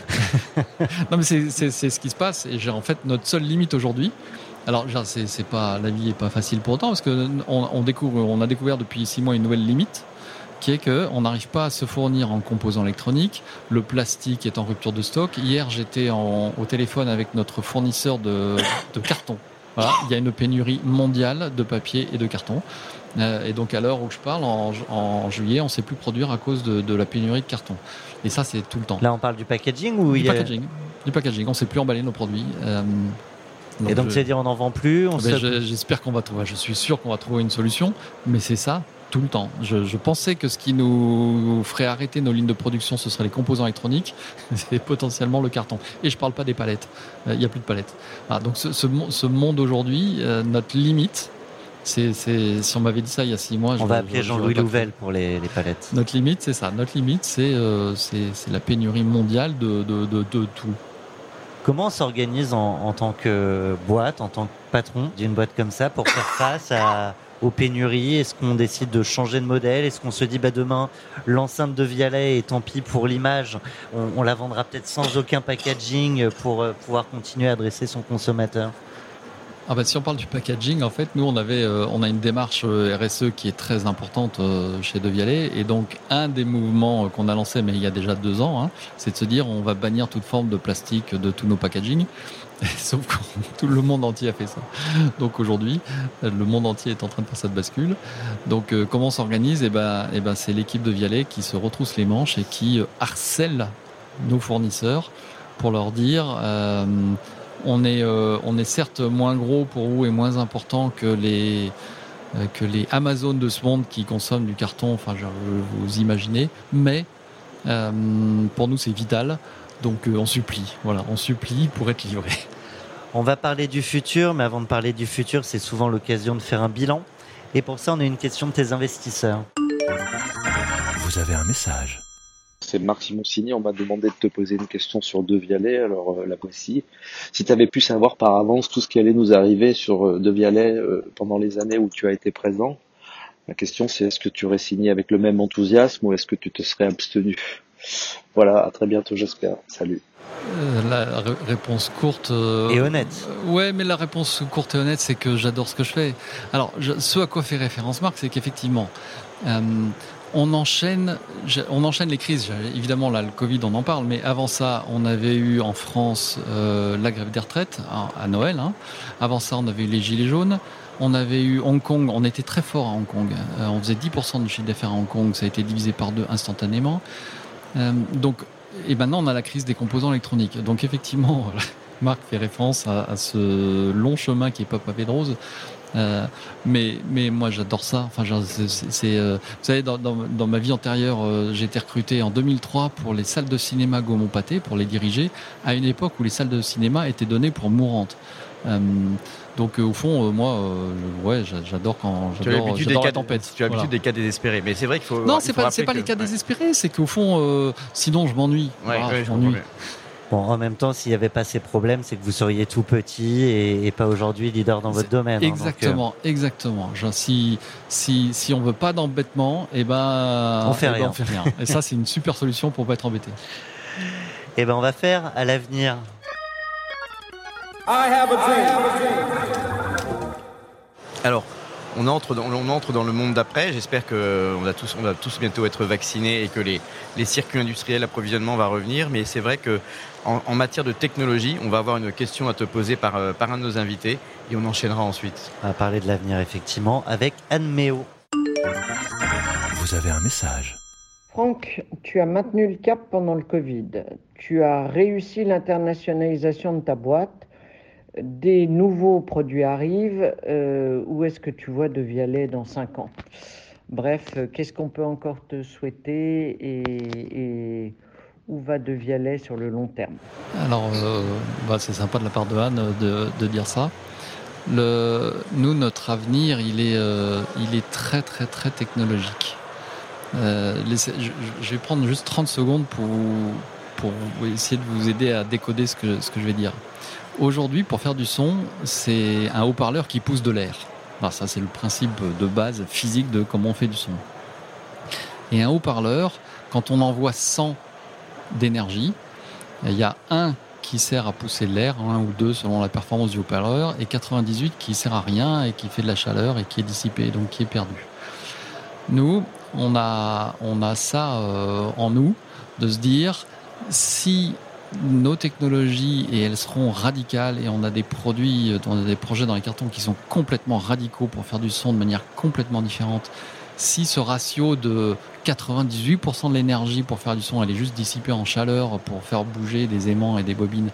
(laughs) non mais c'est- c'est c'est ce qui se passe et j'ai en fait notre seule limite aujourd'hui. Alors genre, c'est c'est pas la vie est pas facile pour autant parce que on, on découvre on a découvert depuis six mois une nouvelle limite qui est que on n'arrive pas à se fournir en composants électroniques. Le plastique est en rupture de stock. Hier j'étais en- au téléphone avec notre fournisseur de, de carton. Voilà, il y a une pénurie mondiale de papier et de carton. Euh, et donc à l'heure où je parle, en, ju- en juillet, on ne sait plus produire à cause de, de la pénurie de carton. Et ça, c'est tout le temps. Là, on parle du packaging ou Du il y a- packaging. Du packaging. On ne sait plus emballer nos produits. Euh, Et donc, je- c'est dire on n'en vend plus. On ben, se- je- J'espère qu'on va trouver. Je suis sûr qu'on va trouver une solution, mais c'est ça tout le temps. Je, je pensais que ce qui nous ferait arrêter nos lignes de production, ce serait les composants électroniques, (laughs) c'est potentiellement le carton. Et je parle pas des palettes. Euh, Il n'y a plus de palettes. Voilà, donc ce, ce ce monde aujourd'hui, euh, notre limite, c'est, c'est- si on m'avait dit ça il y a six mois, On je- va je- appeler j'aurais Jean-Louis. Louvel pour les, les palettes. Notre limite, c'est ça. Notre limite, c'est euh, c'est c'est la pénurie mondiale de, de, de, de tout. Comment on s'organise en, en tant que boîte, en tant que patron d'une boîte comme ça pour faire face à, aux pénuries? Est-ce qu'on décide de changer de modèle? Est-ce qu'on se dit bah demain l'enceinte de Vialet et tant pis pour l'image, on, la vendra peut-être sans aucun packaging pour euh, pouvoir continuer à adresser son consommateur? Ah bah, si on parle du packaging, en fait, nous on euh, a une démarche euh, RSE qui est très importante chez Devialet, et donc un des mouvements qu'on a lancé, mais il y a déjà deux ans, hein, c'est de se dire on va bannir toute forme de plastique de tous nos packaging. (laughs) Sauf que (laughs) tout le monde entier a fait ça. Donc aujourd'hui, le monde entier est en train de faire cette bascule. Donc euh, comment on s'organise? Eh ben, eh ben, c'est l'équipe de Vialet qui se retrousse les manches et qui euh, harcèle nos fournisseurs pour leur dire euh, on est on est certes moins gros pour vous et moins important que les que les Amazon de ce monde qui consomment du carton. Enfin, je, vous imaginez, mais pour nous c'est vital. Donc euh, on supplie, voilà, on supplie pour être livré. On va parler du futur, mais avant de parler du futur, c'est souvent l'occasion de faire un bilan. Et pour ça, on a une question de tes investisseurs. Vous avez un message. C'est Marc Simoncini, on m'a demandé de te poser une question sur De Vialet, alors euh, la voici. Si tu avais pu savoir par avance tout ce qui allait nous arriver sur euh, De Vialet euh, pendant les années où tu as été présent, la question c'est est-ce que tu aurais signé avec le même enthousiasme ou est-ce que tu te serais abstenu? Voilà, à très bientôt j'espère. Salut. Euh, la ré- réponse courte euh, Et honnête. euh, ouais, mais la réponse courte et honnête, c'est que j'adore ce que je fais. Alors, je- ce à quoi fait référence Marc, c'est qu'effectivement, euh, on enchaîne, on enchaîne les crises. Évidemment, là, le Covid, on en parle, mais avant ça, on avait eu en France euh, la grève des retraites à, Noël. Hein. Avant ça, on avait eu les gilets jaunes. On avait eu Hong Kong, on était très fort à Hong Kong. Euh, on faisait 10% du chiffre d'affaires à Hong Kong, ça a été divisé par deux instantanément. Euh, donc, et maintenant, on a la crise des composants électroniques. Donc, effectivement, (laughs) Marc fait référence à, ce long chemin qui est pas pavé de rose. Euh, mais, mais moi j'adore ça. Enfin, c'est, euh, vous savez, dans, ma vie antérieure, euh, j'ai été recruté en 2003 pour les salles de cinéma Gaumont Pâté pour les diriger, à une époque où les salles de cinéma étaient données pour mourantes. Donc au fond, moi, ouais, j'adore quand j'adore, des la tempête. Tu as l'habitude des cas désespérés, mais c'est vrai qu'il faut. Non, c'est pas, c'est pas les cas désespérés, c'est qu'au fond, sinon je m'ennuie. Ouais, je m'ennuie. Bon, en même temps, s'il n'y avait pas ces problèmes, c'est que vous seriez tout petit et, pas aujourd'hui leader dans votre domaine. Hein, exactement, euh. exactement. Genre, si, si, si on veut pas d'embêtement, et eh ben, on fait eh ben, rien. on fait rien. et ça, c'est une super solution pour pas être embêté. Et eh ben, on va faire à l'avenir. Alors, on entre dans, on entre dans le monde d'après. J'espère qu'on va tous, on va tous bientôt être vaccinés et que les, les circuits industriels, l'approvisionnement va revenir. Mais c'est vrai que en, matière de technologie, on va avoir une question à te poser par, euh, par un de nos invités et on enchaînera ensuite. On va parler de l'avenir, effectivement, avec Anne Méo. Vous avez un message. Franck, tu as maintenu le cap pendant le Covid. Tu as réussi l'internationalisation de ta boîte. Des nouveaux produits arrivent. Euh, où est-ce que tu vois De Vialet dans 5 ans? Bref, qu'est-ce qu'on peut encore te souhaiter et où va De Vialet sur le long terme? Alors, euh, bah, c'est sympa de la part de Anne de, dire ça. Nous, notre avenir, il est, euh, très, très, très technologique. Euh, je, vais prendre juste 30 secondes pour, essayer de vous aider à décoder ce que je vais dire. Aujourd'hui, pour faire du son, c'est un haut-parleur qui pousse de l'air. ça, c'est le principe de base physique de comment on fait du son. Et un haut-parleur, quand on envoie 100 d'énergie. Il y a un qui sert à pousser l'air, un ou deux selon la performance du haut-parleur, et 98 qui sert à rien et qui fait de la chaleur et qui est dissipé, donc qui est perdu. Nous, on a, on a ça euh, en nous, de se dire, si nos technologies, et elles seront radicales, et on a des produits, on a des projets dans les cartons qui sont complètement radicaux pour faire du son de manière complètement différente, si ce ratio de 98% de l'énergie pour faire du son, elle est juste dissipée en chaleur pour faire bouger des aimants et des bobines,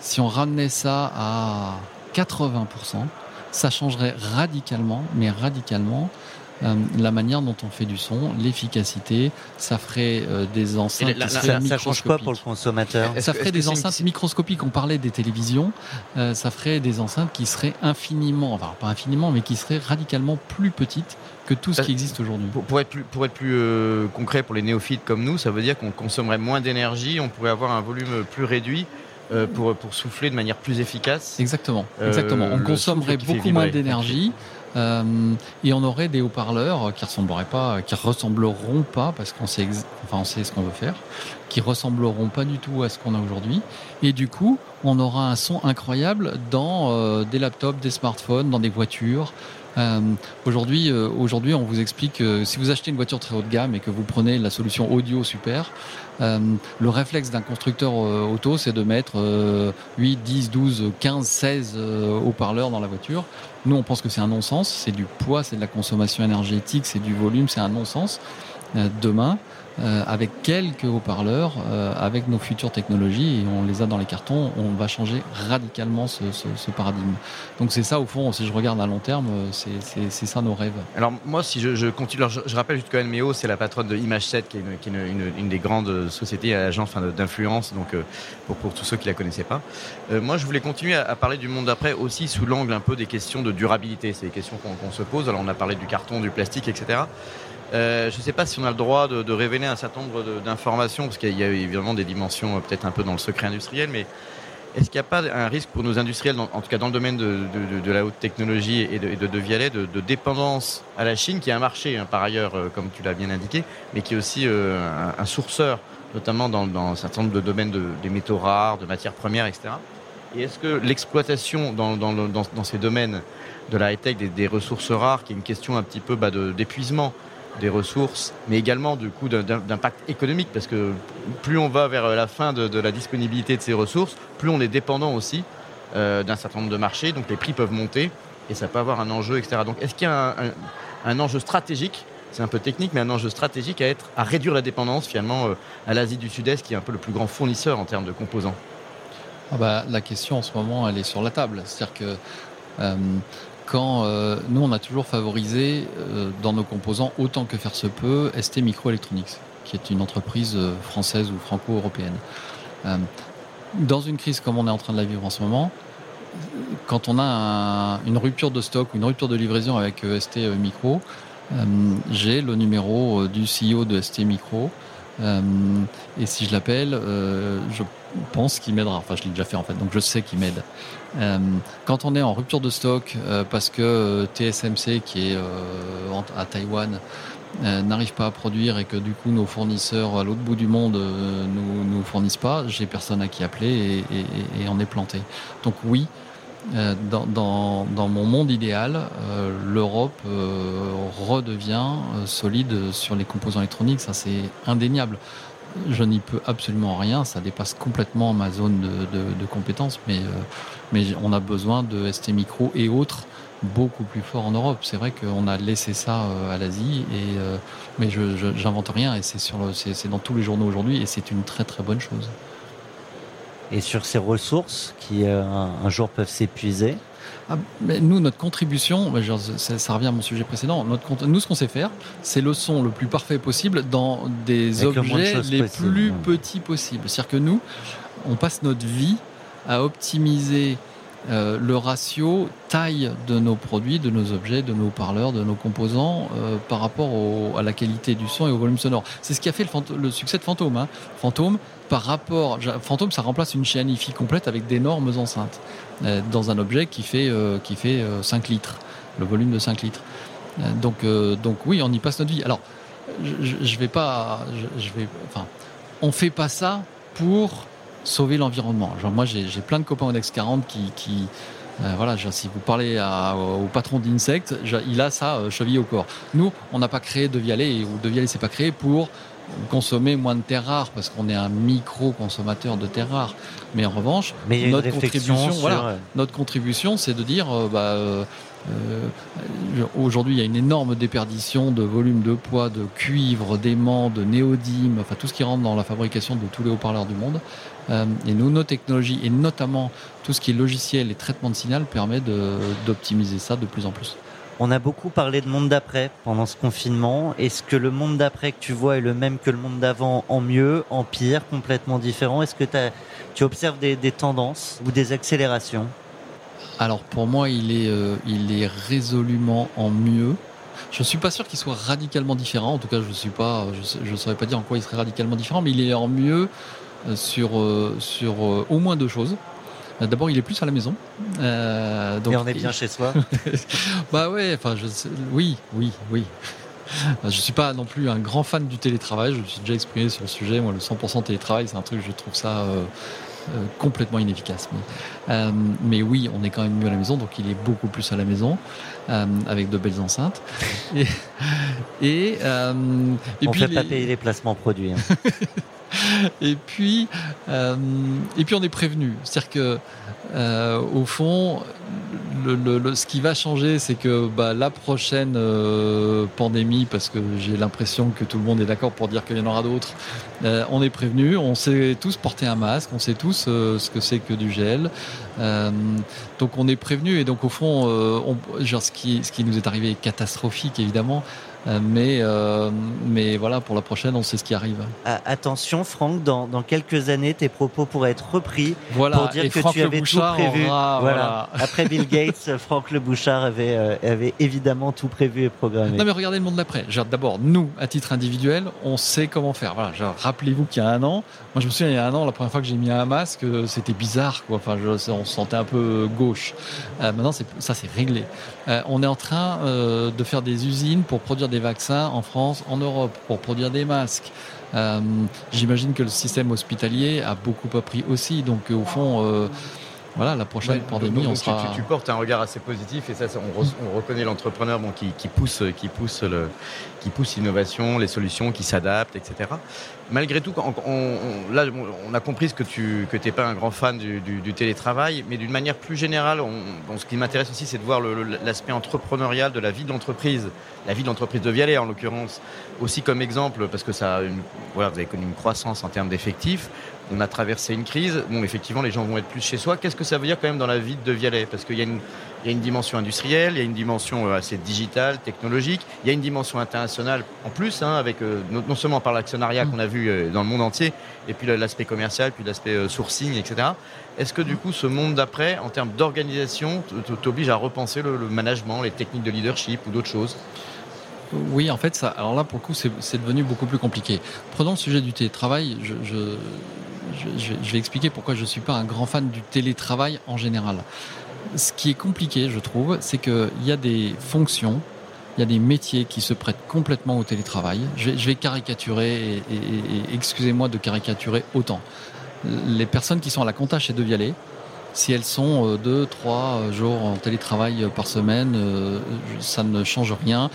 si on ramenait ça à 80%, ça changerait radicalement, mais radicalement, euh, la manière dont on fait du son, l'efficacité, ça ferait euh, des enceintes. ça change quoi pour le consommateur Ça ferait des enceintes microscopiques. On parlait des télévisions. Euh, ça ferait des enceintes qui seraient infiniment, enfin pas infiniment, mais qui seraient radicalement plus petites que tout ce qui existe aujourd'hui. Pour, être plus, pour être plus concret pour les néophytes comme nous, ça veut dire qu'on consommerait moins d'énergie, on pourrait avoir un volume plus réduit. pour, pour souffler de manière plus efficace. Exactement. Exactement. on consommerait beaucoup moins d'énergie. Euh, et on aurait des haut-parleurs qui ressembleraient pas, qui ressembleront pas, parce qu'on sait, enfin on sait ce qu'on veut faire, qui ressembleront pas du tout à ce qu'on a aujourd'hui. Et du coup, on aura un son incroyable dans euh, des laptops, des smartphones, dans des voitures. Euh, aujourd'hui, aujourd'hui, on vous explique que si vous achetez une voiture très haut de gamme et que vous prenez la solution audio super, euh, le réflexe d'un constructeur auto, c'est de mettre 8, 10, 12, 15, 16 haut-parleurs dans la voiture. Nous, on pense que c'est un non-sens, c'est du poids, c'est de la consommation énergétique, c'est du volume, c'est un non-sens. demain, euh, avec quelques haut-parleurs, euh, avec nos futures technologies, et on les a dans les cartons, on va changer radicalement ce, paradigme. Donc c'est ça, au fond, si je regarde à long terme, c'est ça nos rêves. Alors moi, si je, continue, je, je, rappelle juste que Méo, c'est la patronne de Image7, qui est une, qui est une, une, des grandes sociétés agences enfin, d'influence, donc euh, pour, pour, tous ceux qui la connaissaient pas. moi, je voulais continuer à, à parler du monde d'après aussi sous l'angle un peu des questions de durabilité. C'est des questions qu'on se pose. Alors on a parlé du carton, du plastique, etc. Euh, je ne sais pas si on a le droit de, révéler un certain nombre d'informations, parce qu'il y a évidemment des dimensions euh, peut-être un peu dans le secret industriel, mais est-ce qu'il n'y a pas un risque pour nos industriels, en tout cas dans le domaine de, la haute technologie et de, de, Vialet, de, dépendance à la Chine, qui est un marché hein, par ailleurs, euh, comme tu l'as bien indiqué, mais qui est aussi un, sourceur, notamment dans, un certain nombre de domaines des métaux rares, de matières premières, etc. Et est-ce que l'exploitation dans, ces domaines de la high-tech, des, ressources rares, qui est une question un petit peu bah, d'épuisement, des ressources, mais également du coup d'impact économique, parce que plus on va vers la fin de, la disponibilité de ces ressources, plus on est dépendant aussi d'un certain nombre de marchés, donc les prix peuvent monter et ça peut avoir un enjeu, etc. Donc est-ce qu'il y a un enjeu stratégique? C'est un peu technique, mais un enjeu stratégique à être à réduire la dépendance finalement euh, à l'Asie du Sud-Est, qui est un peu le plus grand fournisseur en termes de composants. Ah bah, la question en ce moment, elle est sur la table. C'est-à-dire que euh, quand euh, nous, on a toujours favorisé dans nos composants autant que faire se peut ST Microelectronics, qui est une entreprise française ou franco-européenne. dans une crise comme on est en train de la vivre en ce moment, quand on a une rupture de stock ou une rupture de livraison avec ST Micro, euh, j'ai le numéro euh, du CEO de ST Micro. Euh, et si je l'appelle, je pense qu'il m'aidera. Enfin, je l'ai déjà fait en fait, donc je sais qu'il m'aide. quand on est en rupture de stock, parce que TSMC, qui est à Taïwan, n'arrive pas à produire et que du coup nos fournisseurs à l'autre bout du monde nous nous fournissent pas, j'ai personne à qui appeler et on est planté. Donc oui, euh, dans, mon monde idéal, euh, l'Europe euh, redevient solide sur les composants électroniques, ça c'est indéniable. Je n'y peux absolument rien, ça dépasse complètement ma zone de, compétences, mais, mais on a besoin de ST Micro et autres beaucoup plus forts en Europe. C'est vrai qu'on a laissé ça à l'Asie, et mais je j'invente rien et c'est c'est dans tous les journaux aujourd'hui et c'est une très très bonne chose et sur ces ressources qui euh, un, jour peuvent s'épuiser ah, mais nous, notre contribution, ça, revient à mon sujet précédent, notre, nous, ce qu'on sait faire, c'est le son le plus parfait possible dans des objets les plus petits possibles. C'est-à-dire que nous, on passe notre vie à optimiser euh, le ratio taille de nos produits, de nos objets, de nos parleurs, de nos composants euh, par rapport à la qualité du son et au volume sonore. C'est ce qui a fait le, succès de Fantôme. Hein. Fantôme, par rapport, Fantôme, ça remplace une chaîne IFI complète avec d'énormes enceintes euh, dans un objet qui fait qui fait 5 litres, le volume de 5 litres. donc donc oui, on y passe notre vie. Alors je, je vais pas, je, je vais, enfin, on fait pas ça pour sauver l'environnement. Genre moi j'ai plein de copains au Next 40 qui, qui euh, voilà, genre, si vous parlez au patron d'Insect, il a ça euh, cheville au corps. Nous, on n'a pas créé de Vialet, ou de Vialet c'est pas créé pour consommer moins de terres rares parce qu'on est un micro consommateur de terres rares. Mais en revanche, notre, contribution, voilà, notre contribution, c'est de dire, euh, bah, euh, aujourd'hui, il y a une énorme déperdition de volume de poids, de cuivre, d'aimant, de néodyme, enfin tout ce qui rentre dans la fabrication de tous les haut-parleurs du monde. Euh, et nous, nos technologies, et notamment tout ce qui est logiciel et traitement de signal, permet d'optimiser ça de plus en plus. On a beaucoup parlé de monde d'après pendant ce confinement. Est-ce que le monde d'après que tu vois est le même que le monde d'avant en mieux, en pire, complètement différent? Est-ce que tu observes des tendances ou des accélérations? Alors pour moi, il est, euh, il est résolument en mieux. Je ne suis pas sûr qu'il soit radicalement différent. En tout cas, je suis pas, je ne saurais pas dire en quoi il serait radicalement différent, mais il est en mieux sur, euh, sur au moins deux choses. D'abord, il est plus à la maison. donc, Et on est bien chez soi. (laughs) bah ouais, enfin, je, oui, oui, oui. Je suis pas non plus un grand fan du télétravail. Je me suis déjà exprimé sur le sujet. Moi, le 100% télétravail, c'est un truc, je trouve ça euh, complètement inefficace. Euh, mais, oui, on est quand même mieux à la maison, donc il est beaucoup plus à la maison, euh, avec de belles enceintes. (laughs) Et, et, on puis fait pas payer les placements produits. Hein. (laughs) (laughs) et puis, et puis on est prévenu. C'est-à-dire que, au fond, ce qui va changer, c'est que bah, la prochaine euh, pandémie, parce que j'ai l'impression que tout le monde est d'accord pour dire qu'il y en aura d'autres, euh, on est prévenu, on sait tous porter un masque, on sait tous euh, ce que c'est que du gel. donc on est prévenu et donc au fond, ce qui nous est arrivé est catastrophique évidemment. Euh, mais, euh, mais voilà, pour la prochaine, on sait ce qui arrive. attention, Franck, dans, dans, quelques années, tes propos pourraient être repris voilà, pour dire que tu avais tout prévu. voilà. Après Bill Gates, (laughs) Franck Le Bouchard avait, euh, avait évidemment tout prévu et programmé. Non, mais regardez le monde d'après. D'abord, nous, à titre individuel, on sait comment faire. Voilà, rappelez-vous qu'il y a un an, moi je me souviens, il y a un an, la première fois que j'ai mis un masque, c'était bizarre, quoi. Enfin, je, on se sentait un peu gauche. maintenant, ça, c'est réglé. On est en train de faire des usines pour produire des des vaccins en France, en Europe, pour produire des masques. Euh, j'imagine que le système hospitalier a beaucoup appris aussi. Donc, au fond, euh, voilà, la prochaine Ouais, pandémie, donc, on tu- sera. Tu, tu portes un regard assez positif et ça, on, re- on reconnaît l'entrepreneur bon, qui, qui pousse, qui pousse le, qui pousse l'innovation, les solutions, qui s'adaptent, etc. Malgré tout, on, on- là, on a compris que tu que t'es pas un grand fan du, du- du télétravail, mais d'une manière plus générale, on- bon, ce qui m'intéresse aussi, c'est de voir l'aspect entrepreneurial de la vie de l'entreprise, la vie de l'entreprise de Vialet en l'occurrence, aussi comme exemple parce que ça, a une, voilà, vous avez connu une croissance en termes d'effectifs. On a traversé une crise. Bon, effectivement, les gens vont être plus chez soi. Qu'est-ce que ça veut dire quand même dans la vie de Vialet? Parce qu'il y, a une- il y a une dimension industrielle, il y a une dimension euh, assez digitale, technologique, il y a une dimension internationale en plus, hein, avec euh, non seulement par l'actionnariat qu'on a vu euh, dans le monde entier, et puis l'aspect commercial, puis l'aspect sourcing, etc. Est-ce que du coup, ce monde d'après, en termes d'organisation, t'oblige à repenser le, le management, les techniques de leadership ou d'autres choses? Oui, en fait, ça, alors là, pour le coup, c'est c'est devenu beaucoup plus compliqué. Prenons le sujet du télétravail. Je, je, je- vais- expliquer pourquoi je ne suis pas un grand fan du télétravail en général. Ce qui est compliqué, je trouve, c'est qu'il y a des fonctions, il y a des métiers qui se prêtent complètement au télétravail. Je vais, caricaturer, et, excusez-moi de caricaturer autant. Les personnes qui sont à la compta chez De Vialet, si elles sont euh, deux, trois euh, jours en télétravail euh, par semaine, ça ne change rien.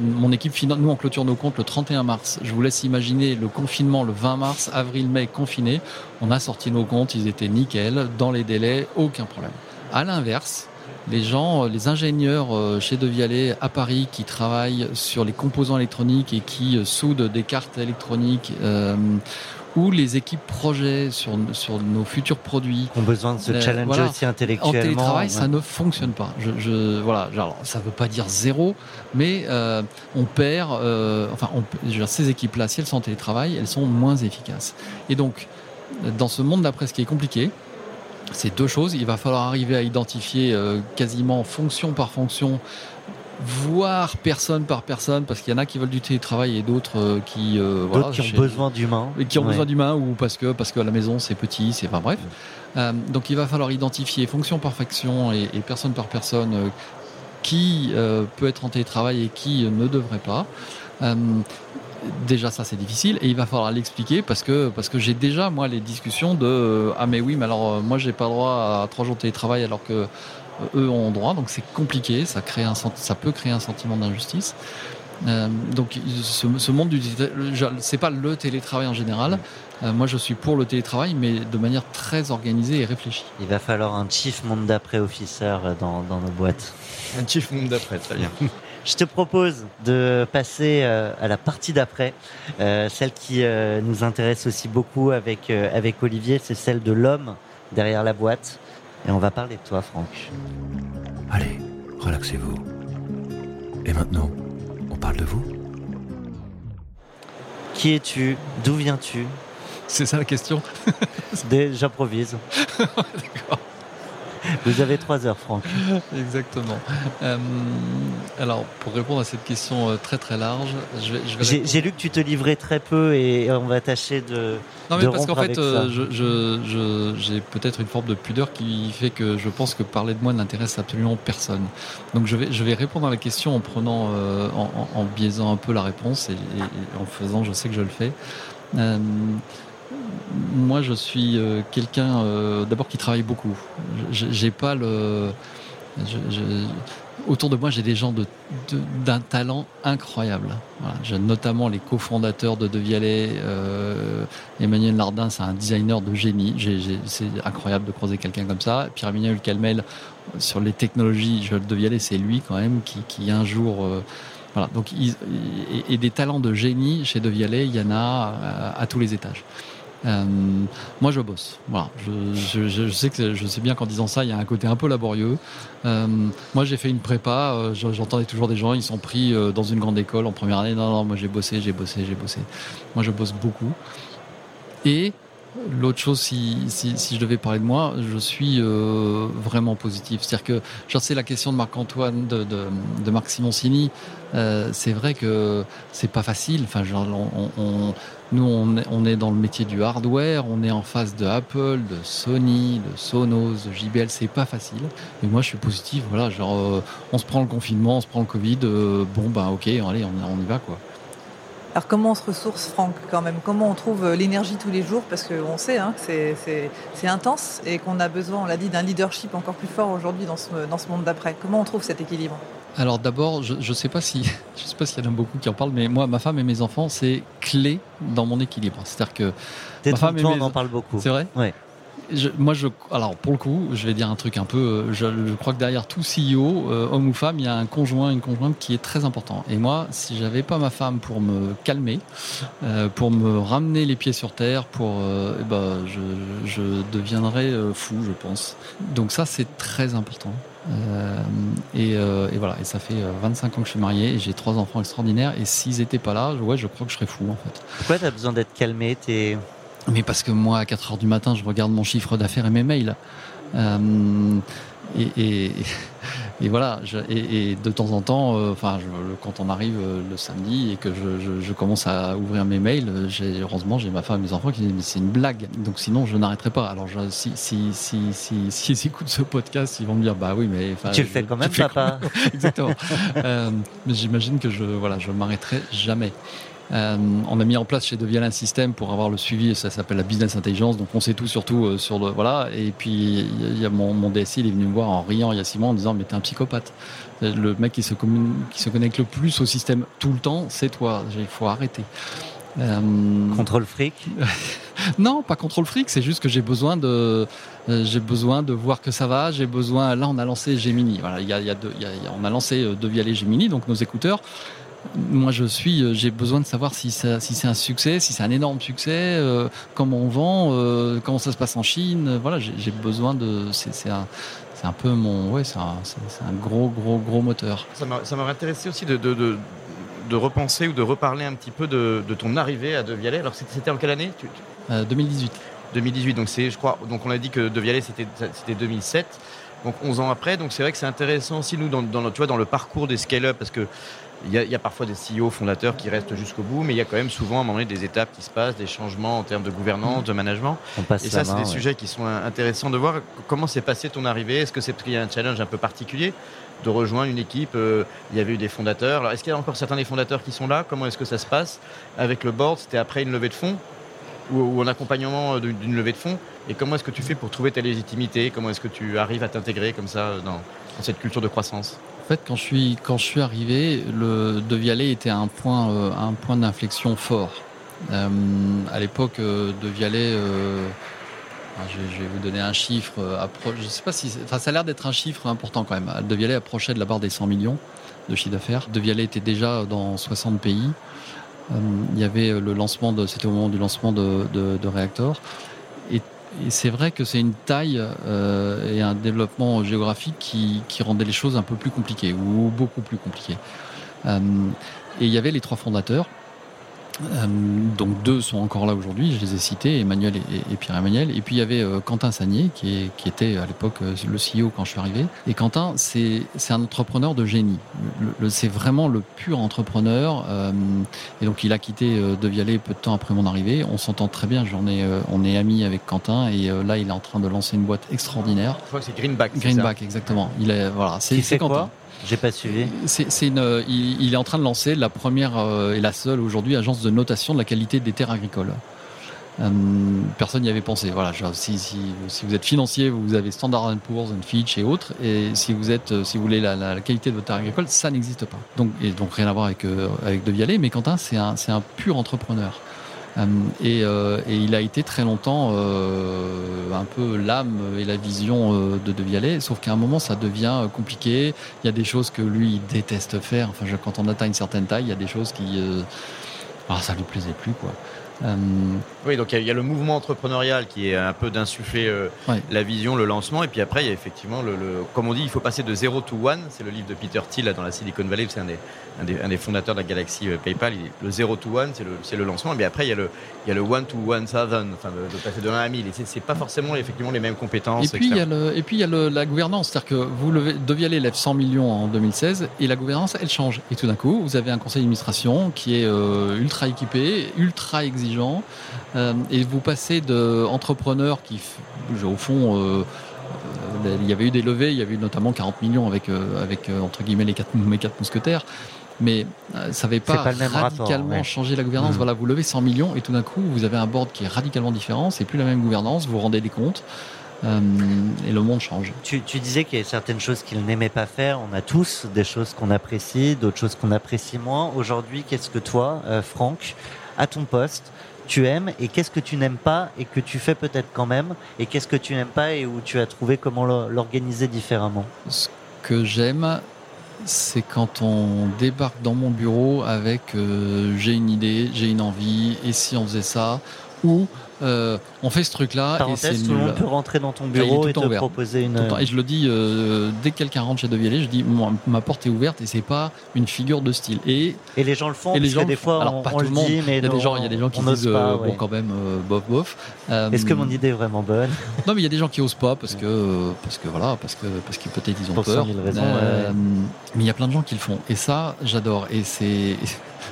Mon équipe, nous on clôture nos comptes le 31 mars. Je vous laisse imaginer le confinement le 20 mars, avril, mai confiné. On a sorti nos comptes, ils étaient nickel, dans les délais, aucun problème. À l'inverse, les gens, les ingénieurs chez De Vialet à Paris qui travaillent sur les composants électroniques et qui soudent des cartes électroniques ou les équipes projets sur, sur nos futurs produits ont besoin de se challenger aussi intellectuellement, En télétravail, ouais. ça ne fonctionne pas. Je, je- voilà, alors, ça ne veut pas dire zéro, mais euh, on perd. euh, enfin, on, dire, ces équipes-là, si elles sont en télétravail, elles sont moins efficaces. Et donc, dans ce monde d'après, ce qui est compliqué, c'est deux choses. Il va falloir arriver à identifier euh, quasiment fonction par fonction, voire personne par personne, parce qu'il y en a qui veulent du télétravail et d'autres euh, qui, euh, voilà, qui ont besoin d'humains. et qui ont Ouais. besoin d'humains ou parce que parce que à la maison c'est petit, c'est enfin bref. Euh, donc il va falloir identifier fonction par fonction et, et personne par personne euh, qui peut être en télétravail et qui ne devrait pas. Déjà ça c'est difficile et il va falloir l'expliquer parce que parce que j'ai déjà moi les discussions de ah mais oui mais alors moi j'ai pas le droit à trois jours de télétravail alors que eux ont droit donc c'est compliqué ça crée un ça peut créer un sentiment d'injustice euh, donc ce, ce monde du c'est pas le télétravail en général. Euh, moi je suis pour le télétravail mais de manière très organisée et réfléchie. Il va falloir un chief monde d'après officer dans, dans nos boîtes. Un chief monde d'après, très bien. (laughs) Je te propose de passer euh, à la partie d'après, euh, celle qui euh, nous intéresse aussi beaucoup avec, euh, avec Olivier, c'est celle de l'homme derrière la boîte. Et on va parler de toi, Franck. Allez, relaxez-vous. Et maintenant, on parle de vous Qui es-tu? D'où viens-tu? C'est ça la question J'improvise. (laughs) (laughs) Vous avez trois heures, Franck. Exactement. Euh, alors pour répondre à cette question euh, très très large, je vais, je vais J'ai lu que tu te livrais très peu et on va tâcher de. Non mais de parce qu'en fait, euh, je- je- j'ai peut-être une forme de pudeur qui fait que je pense que parler de moi n'intéresse absolument personne. Donc je vais, je vais répondre à la question en prenant, euh, en, en- en biaisant un peu la réponse et, et- et en faisant, je sais que je le fais. Euh, moi, je suis euh, quelqu'un euh, d'abord qui travaille beaucoup. J'ai pas le. je- je- autour de moi, j'ai des gens de- de- d'un talent incroyable. Voilà. J'ai notamment les cofondateurs de De Vialet. euh, Emmanuel Lardin, c'est un designer de génie. C'est incroyable de croiser quelqu'un comme ça. Pierre-Emmanuel Calmel, sur les technologies, De Vialet, c'est lui quand même qui, qui un jour. euh, voilà. Donc, et, des talents de génie chez De Vialet, il y en a à, à tous les étages. Euh, moi, je bosse. Voilà. Je, sais que je sais bien qu'en disant ça, il y a un côté un peu laborieux. Euh, moi, j'ai fait une prépa. euh, je- J'entendais toujours des gens, ils sont pris dans une grande école en première année. Non, non, moi j'ai bossé, j'ai bossé, j'ai bossé. Moi, je bosse beaucoup. Et l'autre chose, si, si, je devais parler de moi, je suis vraiment positif. C'est-à-dire que, genre, c'est la question de Marc-Antoine, de, de, Marc Simoncini. C'est vrai que c'est pas facile. Enfin, genre, on- nous, on est, dans le métier du hardware, on est en face de Apple, de Sony, de Sonos, de JBL. C'est pas facile. Mais moi, je suis positif. Voilà, genre, euh, on se prend le confinement, on se prend le Covid. euh, bon, bah, ok, allez, on, on y va, quoi. Alors comment on se ressource, Franck, quand même? Comment on trouve euh, l'énergie tous les jours? Parce qu'on sait hein, que c'est intense et qu'on a besoin, on l'a dit, d'un leadership encore plus fort aujourd'hui dans ce, dans ce monde d'après. Comment on trouve cet équilibre? Alors d'abord, je ne sais pas si (laughs) je sais pas s'il y en a beaucoup qui en parlent, mais moi, ma femme et mes enfants, c'est clé dans mon équilibre. C'est-à-dire que ma femme et mes... on en parle beaucoup. C'est vrai. Ouais moi, je, alors pour le coup, je vais dire un truc un peu. Euh, je, crois que derrière tout CEO, euh, homme ou femme, il y a un conjoint, une conjointe qui est très important. Et moi, si j'avais pas ma femme pour me calmer, euh, pour me ramener les pieds sur terre, pour, eh ben, je, deviendrais fou, je pense. Donc ça, c'est très important. Et, voilà, et ça fait 25 ans que je suis marié et j'ai trois enfants extraordinaires. Et s'ils étaient pas là, ouais, je crois que je serais fou en fait. Pourquoi tu as besoin d'être calmé T'es mais parce que moi, à 4 heures du matin, je regarde mon chiffre d'affaires et mes mails. Euh, et, et, voilà, et, de temps en temps, euh, enfin, quand on arrive euh, le samedi et que je, commence à ouvrir mes mails, heureusement, j'ai ma femme et mes enfants qui disent mais c'est une blague. Donc sinon, je n'arrêterai pas. Alors si si si si si ils écoutent ce podcast, ils vont me dire bah oui, mais tu le fais quand même, papa. (laughs) Exactement. mais j'imagine que je voilà, je m'arrêterai jamais. Euh, on a mis en place chez Devial un système pour avoir le suivi, ça s'appelle la business intelligence, donc on sait tout surtout euh, sur le voilà. Et puis il y a mon, mon DSI, il est venu me voir en riant il y a six mois en disant mais t'es un psychopathe. Le mec qui se, qui se connecte le plus au système tout le temps, c'est toi. Il faut arrêter. Euh... Contrôle fric (laughs) Non, pas contrôle fric, c'est juste que j'ai besoin de euh, j'ai besoin de voir que ça va. J'ai besoin. Là, on a lancé Gemini. Voilà, il y a, il y a deux, il y a, on a lancé Devialet Gemini, donc nos écouteurs moi je suis, euh, j'ai besoin de savoir si, si c'est un succès, si c'est un énorme succès, euh, comment on vend, euh, comment ça se passe en Chine. Voilà, j'ai besoin de. C'est un, c'est un peu mon, ouais, c'est un, un, gros, gros, gros moteur. Ça m'aurait intéressé aussi de, de, de, de, repenser ou de reparler un petit peu de, ton arrivée à De Vialet. Alors c'était en quelle année? 2018. 2018, donc c'est, je crois, donc on a dit que De Vialet c'était, c'était 2007 donc 11 ans après. Donc c'est vrai que c'est intéressant aussi nous dans, dans, tu vois, dans le parcours des scale-up parce que il y, a, parfois des CEO fondateurs qui restent jusqu'au bout, mais il y a quand même souvent à un moment donné des étapes qui se passent, des changements en termes de gouvernance, de management. et ça, c'est des sujets qui sont intéressants de voir. Comment s'est passé ton arrivée? Est-ce que c'est parce qu'il y a un challenge un peu particulier de rejoindre une équipe? Euh, Il y avait eu des fondateurs. Alors, est-ce qu'il y a encore certains des fondateurs qui sont là? Comment est-ce que ça se passe avec le board? C'était après une levée de fonds? Ou, un accompagnement d'une levée de fonds? Et comment est-ce que tu fais pour trouver ta légitimité? Comment est-ce que tu arrives à t'intégrer comme ça dans cette culture de croissance? En fait, quand je suis, quand je suis arrivé, le De Vialet était un point, euh, un point d'inflexion fort. Euh, à l'époque, euh, De Vialet, je, vais vous donner un chiffre. je sais pas si, enfin, ça a l'air d'être un chiffre important quand même. De Vialet approchait de la barre des 100 millions de chiffre d'affaires. De Vialet était déjà dans 60 pays. il y avait le lancement de, c'était au moment du lancement de, de, de. Et c'est vrai que c'est une taille euh, et un développement géographique qui, qui rendait les choses un peu plus compliquées ou beaucoup plus compliquées. Euh, et il y avait les trois fondateurs euh, donc deux sont encore là aujourd'hui, je les ai cités, Emmanuel et, Pierre-Emmanuel. Et puis il y avait euh, Quentin Sagnier, qui, était à l'époque euh, le CEO quand je suis arrivé. Et Quentin, c'est un entrepreneur de génie. C'est vraiment le pur entrepreneur. et donc il a quitté De Vialet peu de temps après mon arrivée. On s'entend très bien, j'en ai, on est amis avec Quentin. Et là, il est en train de lancer une boîte extraordinaire. Je crois que c'est Greenback. Greenback, exactement. Il est, voilà, c'est Quentin. J'ai pas suivi. C'est une, euh, il, est en train de lancer la première euh, et la seule aujourd'hui agence de notation de la qualité des terres agricoles. Euh, personne n'y avait pensé. Voilà, si, si, vous êtes financier, vous avez Standard Poor's, Fitch et autres, et si vous êtes, si vous voulez la, qualité de votre terre agricole, ça n'existe pas. Donc, donc rien à voir avec avec De Vialet, mais Quentin, c'est un, c'est un pur entrepreneur. Euh, euh, et, il a été très longtemps euh, un peu l'âme et la vision de De Vialet, sauf qu'à un moment ça devient compliqué. Il y a des choses que lui il déteste faire. Enfin, quand on atteint une certaine taille, il y a des choses qui ah, ça lui plaisait plus quoi. Euh, oui, donc il y, a le mouvement entrepreneurial qui est un peu d'insuffler euh, la vision, le lancement, et puis après il y a effectivement le, comme on dit, il faut passer de zéro to one. C'est le livre de Peter Thiel dans la Silicon Valley, c'est un des, un, des, fondateurs de la galaxie euh, PayPal. le zéro to one, c'est le, le, lancement, mais après il y a le, il y a le one to one thousand, enfin de, passer de 1 à 1000. Et c'est pas forcément effectivement les mêmes compétences. Et puis il y a le, et puis il y a la gouvernance, c'est-à-dire que vous deviez aller lève 100 millions en 2016 et la gouvernance elle change. Et tout d'un coup vous avez un conseil d'administration qui est ultra équipé, ultra exigeant. Euh, et vous passez d'entrepreneurs qui, au fond, euh, euh, il y avait eu des levées, il y avait eu notamment 40 millions avec, avec entre guillemets les quatre, mes quatre mousquetaires. mais ça n'avait pas, pas radicalement rapport, ouais. changé la gouvernance. Mhm. Voilà, vous levez 100 millions et tout d'un coup, vous avez un board qui est radicalement différent. C'est plus la même gouvernance. Vous rendez des comptes euh, et le monde change. Tu, tu disais qu'il y a certaines choses qu'il n'aimait pas faire. On a tous des choses qu'on apprécie, d'autres choses qu'on apprécie moins. Aujourd'hui, qu'est-ce que toi, euh, Franck, à ton poste, tu aimes et qu'est-ce que tu n'aimes pas et que tu fais peut-être quand même et qu'est-ce que tu n'aimes pas et où tu as trouvé comment l'or- l'organiser différemment Ce que j'aime, c'est quand on débarque dans mon bureau avec euh, j'ai une idée, j'ai une envie, et si on faisait ça, ou euh, on fait ce truc-là et Parenthèse, tout le monde peut rentrer dans ton bureau et te ouvert. proposer une. Et je le dis euh, dès que quelqu'un rentre chez De Vialet, je dis ma porte est ouverte et c'est pas une figure de style. Et Et les gens le font et les parce gens que des fois Alors, on, pas on tout le monde. dit, mais il y a des gens, il y a des gens qui disent euh, bon quand même euh, bof bof. Est-ce que mon idée est vraiment bonne? (laughs) Non, mais il y a des gens qui osent pas parce que parce que voilà parce que parce qu'ils peut-être ils ont Pour peur. 100 000 raisons. Mais il y a plein de gens qui le font et ça j'adore et c'est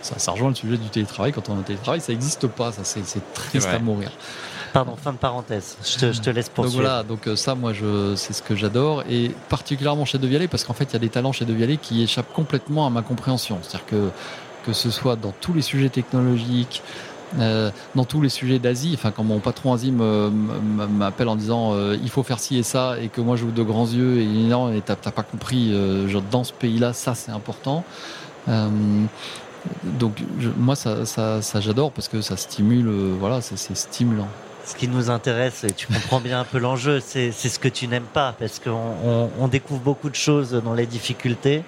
ça, ça rejoint le sujet du télétravail. Quand on est en télétravail, ça n'existe pas. Ça c'est c'est triste à mourir. Pardon, fin de parenthèse. Je te, je te laisse Donc poursuivre. voilà, donc euh, ça, moi, je, c'est ce que j'adore, et particulièrement chez De Vialet, parce qu'en fait, il y a des talents chez De Vialet qui échappent complètement à ma compréhension. C'est-à-dire que que ce soit dans tous les sujets technologiques, euh, dans tous les sujets d'Asie, enfin quand mon patron Asie me- m- m'appelle en disant euh, il faut faire ci et ça, et que moi j'ouvre de grands yeux et non, et t'as t'as pas compris, euh, genre, dans ce pays-là, ça c'est important. Euh, donc je- moi ça, ça, ça j'adore parce que ça stimule, euh, voilà, c'est stimulant. Ce qui nous intéresse, et tu comprends bien un peu l'enjeu, c'est ce que tu n'aimes pas, parce qu'on on, on découvre beaucoup de choses dans les difficultés,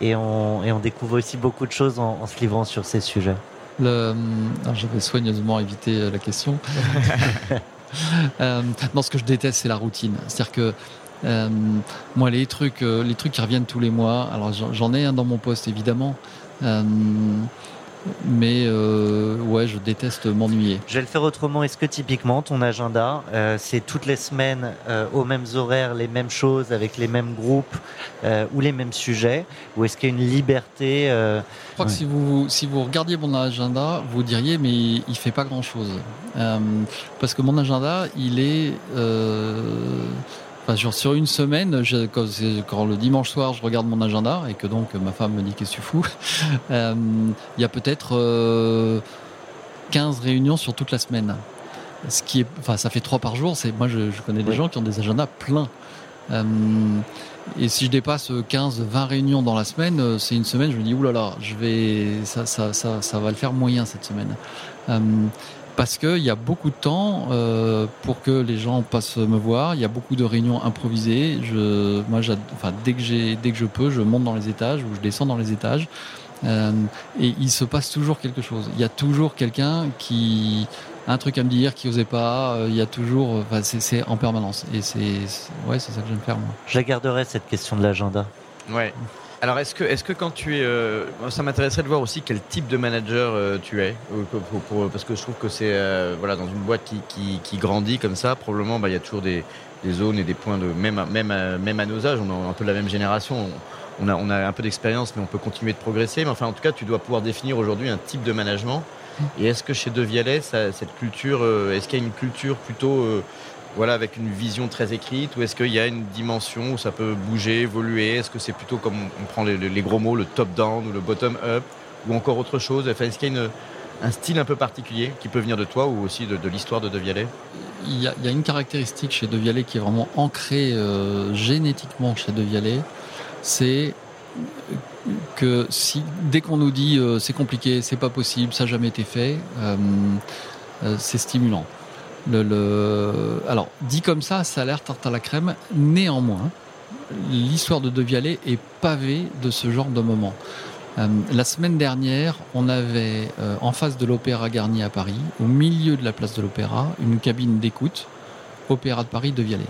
et on, et on découvre aussi beaucoup de choses en, en se livrant sur ces sujets. Le, alors, j'avais soigneusement évité euh, la question. (laughs) euh, non, ce que je déteste, c'est la routine. C'est-à-dire que euh, moi, les trucs, euh, les trucs qui reviennent tous les mois. Alors, j'en ai un dans mon poste, évidemment. Euh, mais euh, ouais, je déteste m'ennuyer. Je vais le faire autrement. Est-ce que typiquement ton agenda, euh, c'est toutes les semaines euh, aux mêmes horaires, les mêmes choses, avec les mêmes groupes euh, ou les mêmes sujets, ou est-ce qu'il y a une liberté euh, Je crois que si vous, si vous regardiez mon agenda, vous diriez, mais il fait pas grand chose. parce que mon agenda, il est. euh, enfin, genre, sur une semaine, je- quand, le dimanche soir, je regarde mon agenda et que donc ma femme me dit qu'est-ce que tu fous, euh, il y a peut-être euh, 15 réunions sur toute la semaine. Ce qui est, enfin, ça fait trois par jour. C'est moi, je, je connais des Oui. gens qui ont des agendas pleins. Euh, et si je dépasse 15, 20 réunions dans la semaine, euh, c'est une semaine, je me dis, oulala, je vais, ça, ça, ça, ça va le faire moyen cette semaine. Euh, parce qu'il y a beaucoup de temps euh, pour que les gens passent me voir. Il y a beaucoup de réunions improvisées. Je, moi, enfin, dès que j'ai, dès que je peux, je monte dans les étages ou je descends dans les étages. Euh, et il se passe toujours quelque chose. Il y a toujours quelqu'un qui a un truc à me dire, qui osait pas. Euh, Il y a toujours, enfin, c'est, c'est en permanence. Et c'est, c'est- ouais, c'est ça que j'aime faire moi. Je la garderai cette question de l'agenda. Ouais. Alors, est-ce que, est-ce que quand tu es. euh, ça m'intéresserait de voir aussi quel type de manager euh, tu es. parce que je trouve que c'est. euh, voilà, dans une boîte qui, grandit comme ça, probablement, bah, il y a toujours des, zones et des points de. Même, même, même à nos âges, on est un peu de la même génération. On, a, un peu d'expérience, mais on peut continuer de progresser. Mais enfin, en tout cas, tu dois pouvoir définir aujourd'hui un type de management. Et est-ce que chez De cette culture, est-ce qu'il y a une culture plutôt. Voilà, avec une vision très écrite, ou est-ce qu'il y a une dimension où ça peut bouger, évoluer? Est-ce que c'est plutôt comme on prend les, gros mots, le top-down ou le bottom-up, ou encore autre chose? Enfin, Est-ce qu'il y a un style un peu particulier qui peut venir de toi ou aussi de, l'histoire de De Vialet? Il y, a, une caractéristique chez De Vialet qui est vraiment ancrée euh, génétiquement chez De Vialet, c'est que si dès qu'on nous dit euh, c'est compliqué, c'est pas possible, ça n'a jamais été fait, euh, c'est stimulant. Alors, dit comme ça, ça a l'air tarte à la crème. Néanmoins, l'histoire de De Vialet est pavée de ce genre de moments. Euh, la semaine dernière, on avait euh, en face de l'Opéra Garnier à Paris, au milieu de la place de l'Opéra, une cabine d'écoute, Opéra de Paris de Vialet.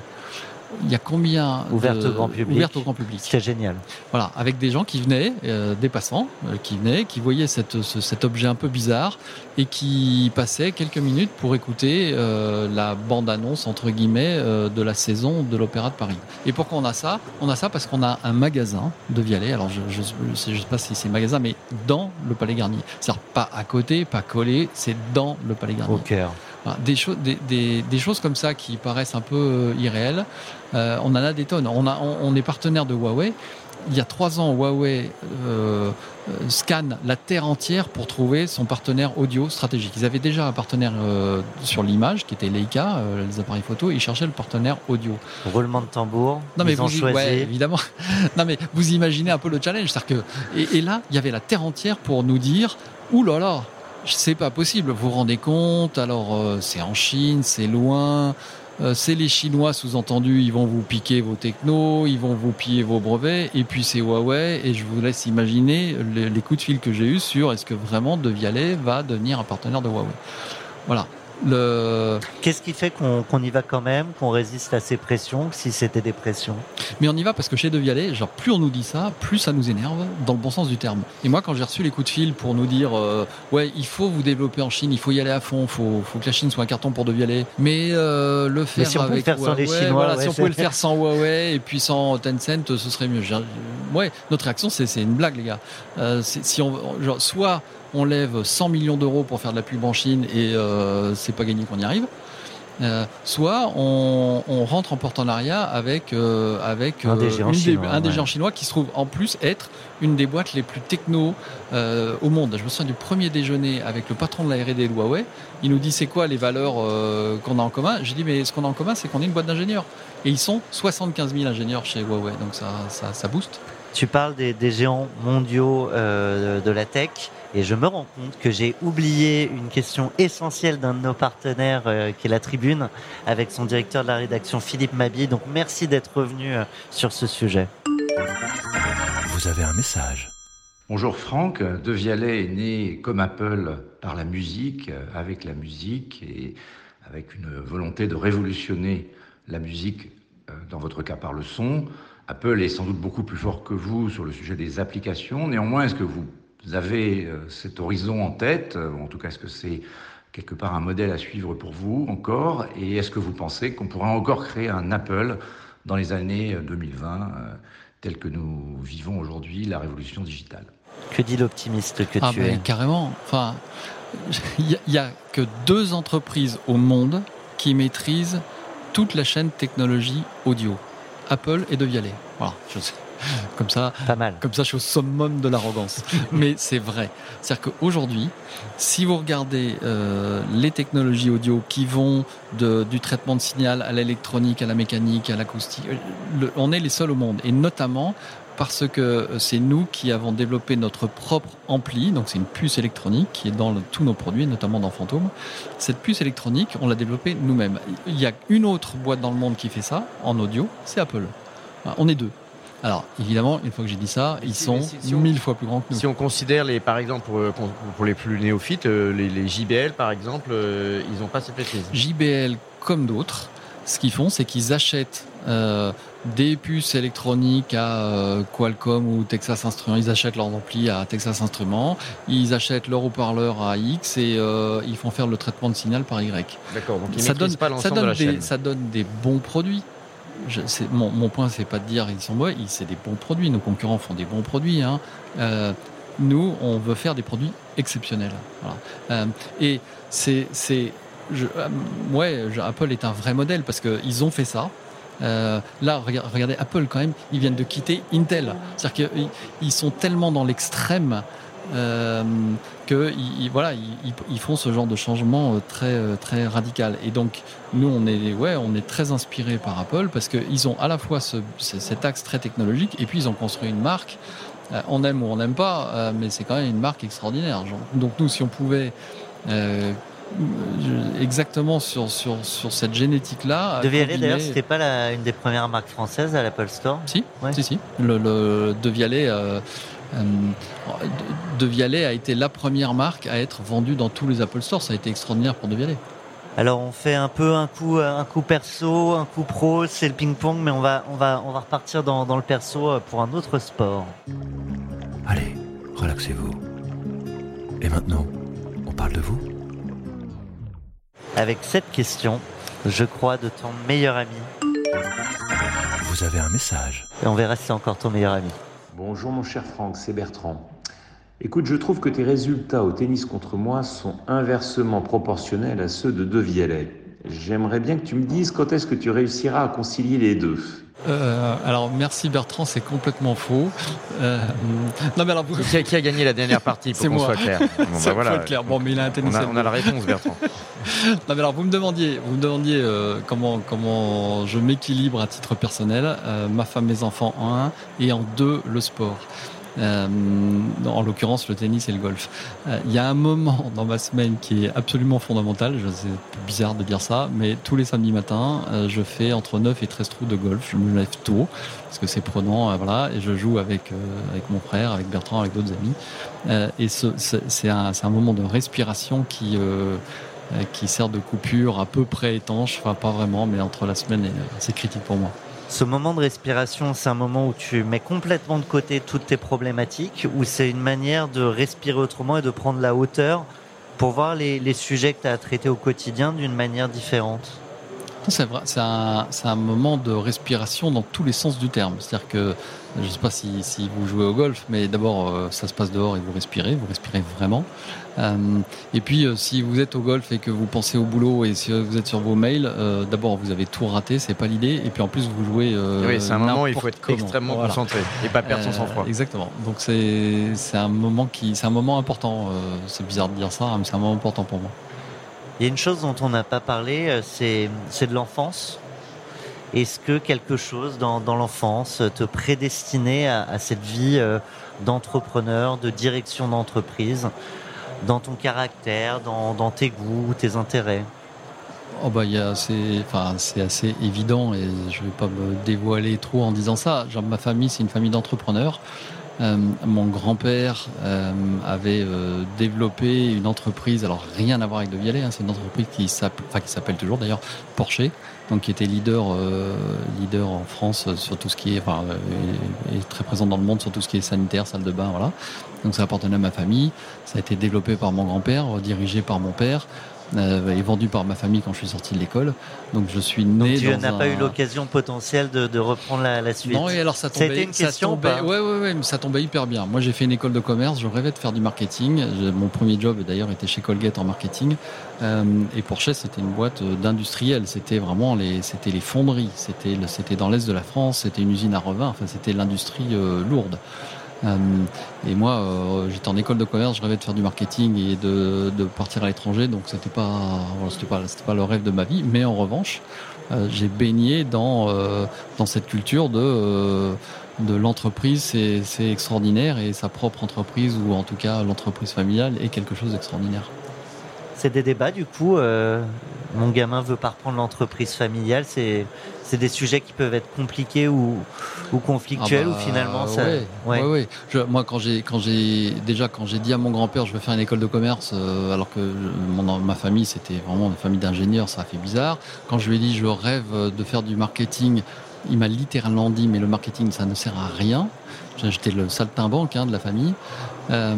Il y a combien de- Ouverte au grand public. Ouverte au grand public. C'est génial. Voilà, avec des gens qui venaient, euh, des passants, euh, qui venaient, qui voyaient cette, ce- cet objet un peu bizarre et qui passaient quelques minutes pour écouter euh, la bande-annonce, entre guillemets, euh, de la saison de l'Opéra de Paris. Et pourquoi on a ça? On a ça parce qu'on a un magasin de Vialet. Alors, je je, je sais, je sais pas si c'est magasin, mais dans le Palais Garnier. C'est-à-dire pas à côté, pas collé, c'est dans le Palais Garnier. Au cœur. Des, choses, des, des, des choses comme ça qui paraissent un peu euh, irréelles, euh, on en a des tonnes. On, a, on, on est partenaire de Huawei. il y a trois ans, Huawei euh, scanne la Terre entière pour trouver son partenaire audio stratégique. Ils avaient déjà un partenaire euh, sur l'image, qui était Leica, les appareils photo, ils cherchaient le partenaire audio. Roulement de tambour. Non mais ils ont vous, choisi. ouais, évidemment. non mais vous imaginez un peu le challenge, que et, et là, il y avait la Terre entière pour nous dire, ouh là là, c'est pas possible. Vous vous rendez compte? Alors euh, c'est en Chine, c'est loin. Euh, c'est les Chinois, sous-entendu, ils vont vous piquer vos technos, ils vont vous piller vos brevets, et puis c'est Huawei, et je vous laisse imaginer les, coups de fil que j'ai eus sur est-ce que vraiment De Vialet va devenir un partenaire de Huawei. Voilà. Le... Qu'est-ce qui fait qu'on qu'on y va quand même, qu'on résiste à ces pressions, si c'était des pressions? Mais on y va parce que chez De Vialet, genre plus on nous dit ça, plus ça nous énerve, dans le bon sens du terme. Et moi, quand j'ai reçu les coups de fil pour nous dire, euh, ouais, il faut vous développer en Chine, il faut y aller à fond, faut, faut que la Chine soit un carton pour De Vialet, mais euh, le faire Mais si on pouvait avec le faire sans les Huawei, Chinois, voilà, ouais, si on pouvait le faire sans Huawei et puis sans Tencent, ce serait mieux. Ouais, notre réaction, c'est une blague, les gars. Euh, si on, genre, soit on lève 100 millions d'euros pour faire de la pub en Chine et euh, c'est pas gagné qu'on y arrive. Euh, soit on, on rentre en partenariat avec avec avec Un des euh, géants chinois, un des ouais. géants chinois qui se trouve en plus être une des boîtes les plus techno euh, au monde. Je me souviens du premier déjeuner avec le patron de la R&D de Huawei. Il nous dit c'est quoi les valeurs euh, qu'on a en commun? J'ai dit mais ce qu'on a en commun c'est qu'on est une boîte d'ingénieurs et ils sont 75 000 ingénieurs chez Huawei donc ça ça, ça booste. Tu parles des, des géants mondiaux euh, de la tech et je me rends compte que j'ai oublié une question essentielle d'un de nos partenaires euh, qui est la Tribune avec son directeur de la rédaction Philippe Mabi. Donc merci d'être revenu euh, sur ce sujet. Vous avez un message. Bonjour Franck, De Vialet est né comme Apple par la musique, euh, avec la musique et avec une volonté de révolutionner la musique, dans votre cas par le son. Apple est sans doute beaucoup plus fort que vous sur le sujet des applications. Néanmoins, est-ce que vous avez euh, cet horizon en tête euh, ou En tout cas, est-ce que c'est quelque part un modèle à suivre pour vous encore? Et est-ce que vous pensez qu'on pourra encore créer un Apple dans les années euh, 2020 euh, tel que nous vivons aujourd'hui la révolution digitale? Que dit l'optimiste que ah tu ben, es? carrément. Enfin, (laughs) il y, a que deux entreprises au monde qui maîtrisent toute la chaîne technologie audio. Apple et De Vialet. Voilà, je sais. (laughs) Comme ça, Pas mal. comme ça, je suis au summum de l'arrogance. (laughs) Mais c'est vrai. C'est-à-dire qu'aujourd'hui, si vous regardez euh, les technologies audio qui vont de- du traitement de signal à l'électronique, à la mécanique, à l'acoustique, euh, on est les seuls au monde. Et notamment parce que c'est nous qui avons développé notre propre ampli, donc c'est une puce électronique qui est dans le- tous nos produits, notamment dans Phantom. Cette puce électronique, on l'a développée nous-mêmes. Il y a une autre boîte dans le monde qui fait ça, en audio, c'est Apple. On est deux. Alors, évidemment, une fois que j'ai dit ça, ils sont si- si on- mille fois plus grands que nous. Si on considère les, par exemple, pour, pour les plus néophytes, euh, les, les JBL par exemple, euh, ils n'ont pas cette maîtrise. JBL, comme d'autres, ce qu'ils font, c'est qu'ils achètent euh, des puces électroniques à euh, Qualcomm ou Texas Instruments. Ils achètent leurs amplis à Texas Instruments. Ils achètent leur haut-parleur à X et euh, ils font faire le traitement de signal par Y. D'accord, donc ils ça donne, pas ça l'ensemble donne de la des, chaîne. ça donne des bons produits. Mon, mon point, c'est pas de dire ils sont mauvais, c'est des bons produits. Nos concurrents font des bons produits. hein. Euh, nous, on veut faire des produits exceptionnels. Voilà. Euh, et c'est, c'est, euh, ouais, Apple est un vrai modèle parce qu'ils ont fait ça. Euh, là, rega- regardez, Apple quand même, ils viennent de quitter Intel. C'est-à-dire qu'ils ils sont tellement dans l'extrême euh, que ils, ils- voilà, ils, font ce genre de changement euh, très euh, très radical. Et donc nous, on est ouais, on est très inspiré par Apple parce qu'ils ont à la fois ce, ce- cet axe très technologique et puis ils ont construit une marque. Euh, on aime ou on n'aime pas, euh, mais c'est quand même une marque extraordinaire. Genre, Donc nous, si on pouvait exactement sur sur sur cette génétique là, De Vialet, d'ailleurs, c'était pas la- une des premières marques françaises à l'Apple Store? Si, Ouais. si, si. Le, le De Vialet, euh, De- De Vialet a été la première marque à être vendue dans tous les Apple Store. Ça a été extraordinaire pour De Vialet. Alors on fait un peu un coup, un coup perso, un coup pro, c'est le ping-pong, mais on va, on va, on va repartir dans, dans le perso euh, pour un autre sport. Allez, relaxez-vous. Et maintenant, on parle de vous Avec cette question, je crois, de ton meilleur ami. Vous avez un message. Et on verra si c'est encore ton meilleur ami. Bonjour mon cher Franck, c'est Bertrand. Écoute, je trouve que tes résultats au tennis contre moi sont inversement proportionnels à ceux de De. J'aimerais bien que tu me dises quand est-ce que tu réussiras à concilier les deux. Euh, alors merci Bertrand, c'est complètement faux. Euh, non mais alors vous... qui, a, qui, a, gagné la dernière partie pour qu'on soit clair (laughs) Bon, bah voilà. clair. Bon, mais il a un on a, on a la réponse Bertrand. (laughs) non mais alors vous me demandiez, vous me demandiez euh, comment comment je m'équilibre à titre personnel, euh, ma femme, mes enfants en un et en deux le sport. Euh, en l'occurrence le tennis et le golf. Euh, il y a un moment dans ma semaine qui est absolument fondamental, c'est bizarre de dire ça, mais tous les samedis matins, euh, je fais entre 9 et 13 trous de golf. Je me lève tôt parce que c'est prenant, voilà, et je joue avec, avec mon frère, avec Bertrand, avec d'autres amis. et c'est un, un, moment de respiration qui qui sert de coupure à peu près étanche, enfin pas vraiment, mais entre la semaine, c'est critique pour moi. Ce moment de respiration, c'est un moment où tu mets complètement de côté toutes tes problématiques, ou c'est une manière de respirer autrement et de prendre la hauteur pour voir les, les sujets que tu as à traiter au quotidien d'une manière différente? C'est vrai, c'est un, un, moment de respiration dans tous les sens du terme. C'est-à-dire que, je ne sais pas si, si, vous jouez au golf, mais d'abord, euh, ça se passe dehors et vous respirez, vous respirez vraiment. Euh, et puis, euh, si vous êtes au golf et que vous pensez au boulot et si vous êtes sur vos mails, euh, d'abord, vous avez tout raté, c'est pas l'idée. Et puis, en plus, vous jouez. Euh, oui, c'est un moment où il faut être extrêmement voilà. concentré et pas perdre son sang-froid. Exactement. Donc, c'est un moment qui, c'est un moment important. c'est bizarre de dire ça, mais c'est un moment important pour moi. Il y a une chose dont on n'a pas parlé, c'est de l'enfance. Est-ce que quelque chose dans, dans l'enfance te prédestinait à, à cette vie euh, d'entrepreneur, de direction d'entreprise, dans ton caractère, dans, tes goûts, tes intérêts Oh bah, c'est enfin, assez évident et je ne vais pas me dévoiler trop en disant ça. Genre, ma famille, c'est une famille d'entrepreneurs. Euh, mon grand-père euh, avait euh, développé une entreprise, alors rien à voir avec De Vialet, hein, c'est une entreprise qui s'appelle toujours d'ailleurs Porsche, donc qui était leader, leader en France sur tout ce qui est, très présent dans le monde sur tout ce qui est sanitaire, salle de bain, voilà. Donc ça appartenait à ma famille, ça a été développé par mon grand-père, dirigé par mon père euh, est vendu par ma famille quand je suis sorti de l'école. Donc je suis né. Donc tu n'as pas eu l'occasion potentielle de, de reprendre la, la, suite. Non, et alors ça tombait. une question. Tombait, ouais, ouais, ouais, mais ça tombait hyper bien. Moi, j'ai fait une école de commerce. Je rêvais de faire du marketing. Mon premier job, d'ailleurs, était chez Colgate en marketing. Euh, et Porsche, c'était une boîte euh, d'industriels. C'était vraiment les, c'était les fonderies. C'était, c'était dans l'est de la France. C'était une usine à revin. Enfin, c'était l'industrie euh, lourde. Euh, et moi, euh, j'étais en école de commerce, je rêvais de faire du marketing et de, de partir à l'étranger, donc c'était pas, c'était pas, c'était pas le rêve de ma vie. Mais en revanche, euh, j'ai baigné dans dans cette culture de de l'entreprise, c'est, c'est extraordinaire et sa propre entreprise ou en tout cas l'entreprise familiale est quelque chose d'extraordinaire. C'est des débats du coup. mon gamin veut pas reprendre l'entreprise familiale. C'est c'est des sujets qui peuvent être compliqués ou, ou conflictuels ah ou bah, finalement ça. Ouais, ouais. Je, moi, quand j'ai, quand j'ai déjà quand j'ai dit à mon grand-père je veux faire une école de commerce, euh, alors que mon, ma famille c'était vraiment une famille d'ingénieurs, ça a fait bizarre. Quand je lui ai dit je rêve de faire du marketing, il m'a littéralement dit mais le marketing ça ne sert à rien. J'étais le saltimbanque hein, de la famille. Euh,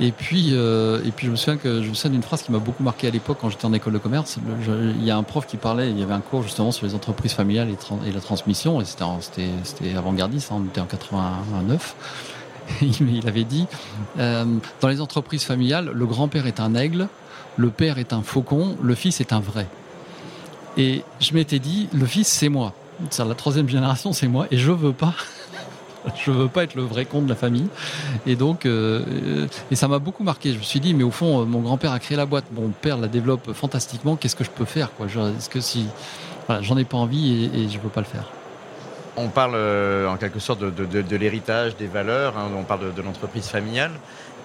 et puis, euh, et puis je me souviens que je me souviens d'une phrase qui m'a beaucoup marqué à l'époque quand j'étais en école de commerce. il y a un prof qui parlait, il y avait un cours justement sur les entreprises familiales et, la transmission, et c'était avant-gardiste, hein, on était en 89. (laughs) il avait dit, euh, dans les entreprises familiales, le grand-père est un aigle, le père est un faucon, le fils est un vrai. Et je m'étais dit, le fils c'est moi. La troisième génération, c'est moi, et je veux pas (laughs) je veux pas être le vrai con de la famille. Et donc, euh, et ça m'a beaucoup marqué. Je me suis dit, mais au fond, euh, mon grand-père a créé la boîte, mon père la développe fantastiquement. Qu'est-ce que je peux faire, quoi? Est-ce que si, voilà, j'en ai pas envie et, et je veux pas le faire? On parle euh, en quelque sorte de, de, l'héritage, des valeurs. Hein, on parle de, l'entreprise familiale.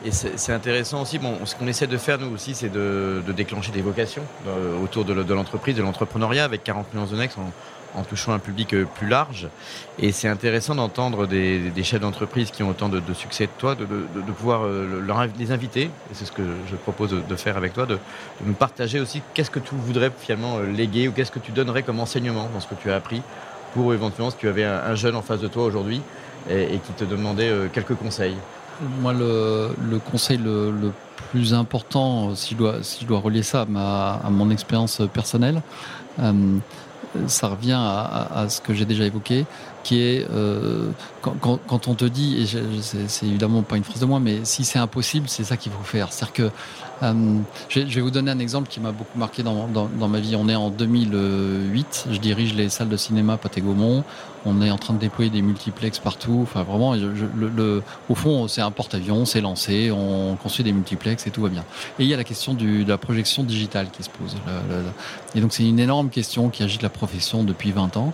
Et c'est intéressant aussi, bon, ce qu'on essaie de faire nous aussi, c'est de, déclencher des vocations autour de l'entreprise, de l'entrepreneuriat avec 40 millions de next en touchant un public euh, plus large. Et c'est intéressant d'entendre des, chefs d'entreprise qui ont autant de, succès que toi, de, pouvoir euh, les inviter, et c'est ce que je propose de, faire avec toi, de, nous partager aussi qu'est-ce que tu voudrais finalement euh, léguer ou qu'est-ce que tu donnerais comme enseignement dans ce que tu as appris pour éventuellement si tu avais un, jeune en face de toi aujourd'hui et, qui te demandait quelques conseils. Moi, le, conseil le, plus important, si je dois, relier ça à mon expérience personnelle, ça revient à, ce que j'ai déjà évoqué. Qui est euh, quand, quand, on te dit, et c'est évidemment pas une phrase de moi, mais si c'est impossible, c'est ça qu'il faut faire. C'est-à-dire que euh, je, vais, vous donner un exemple qui m'a beaucoup marqué dans, dans, dans, ma vie. On est en 2008, je dirige les salles de cinéma Pathé Gaumont. On est en train de déployer des multiplex partout. Enfin, vraiment, je, le, le, au fond, c'est un porte-avions, c'est lancé, on construit des multiplex et tout va bien. Et il y a la question du, de la projection digitale qui se pose. et donc, c'est une énorme question qui agite la profession depuis 20 ans.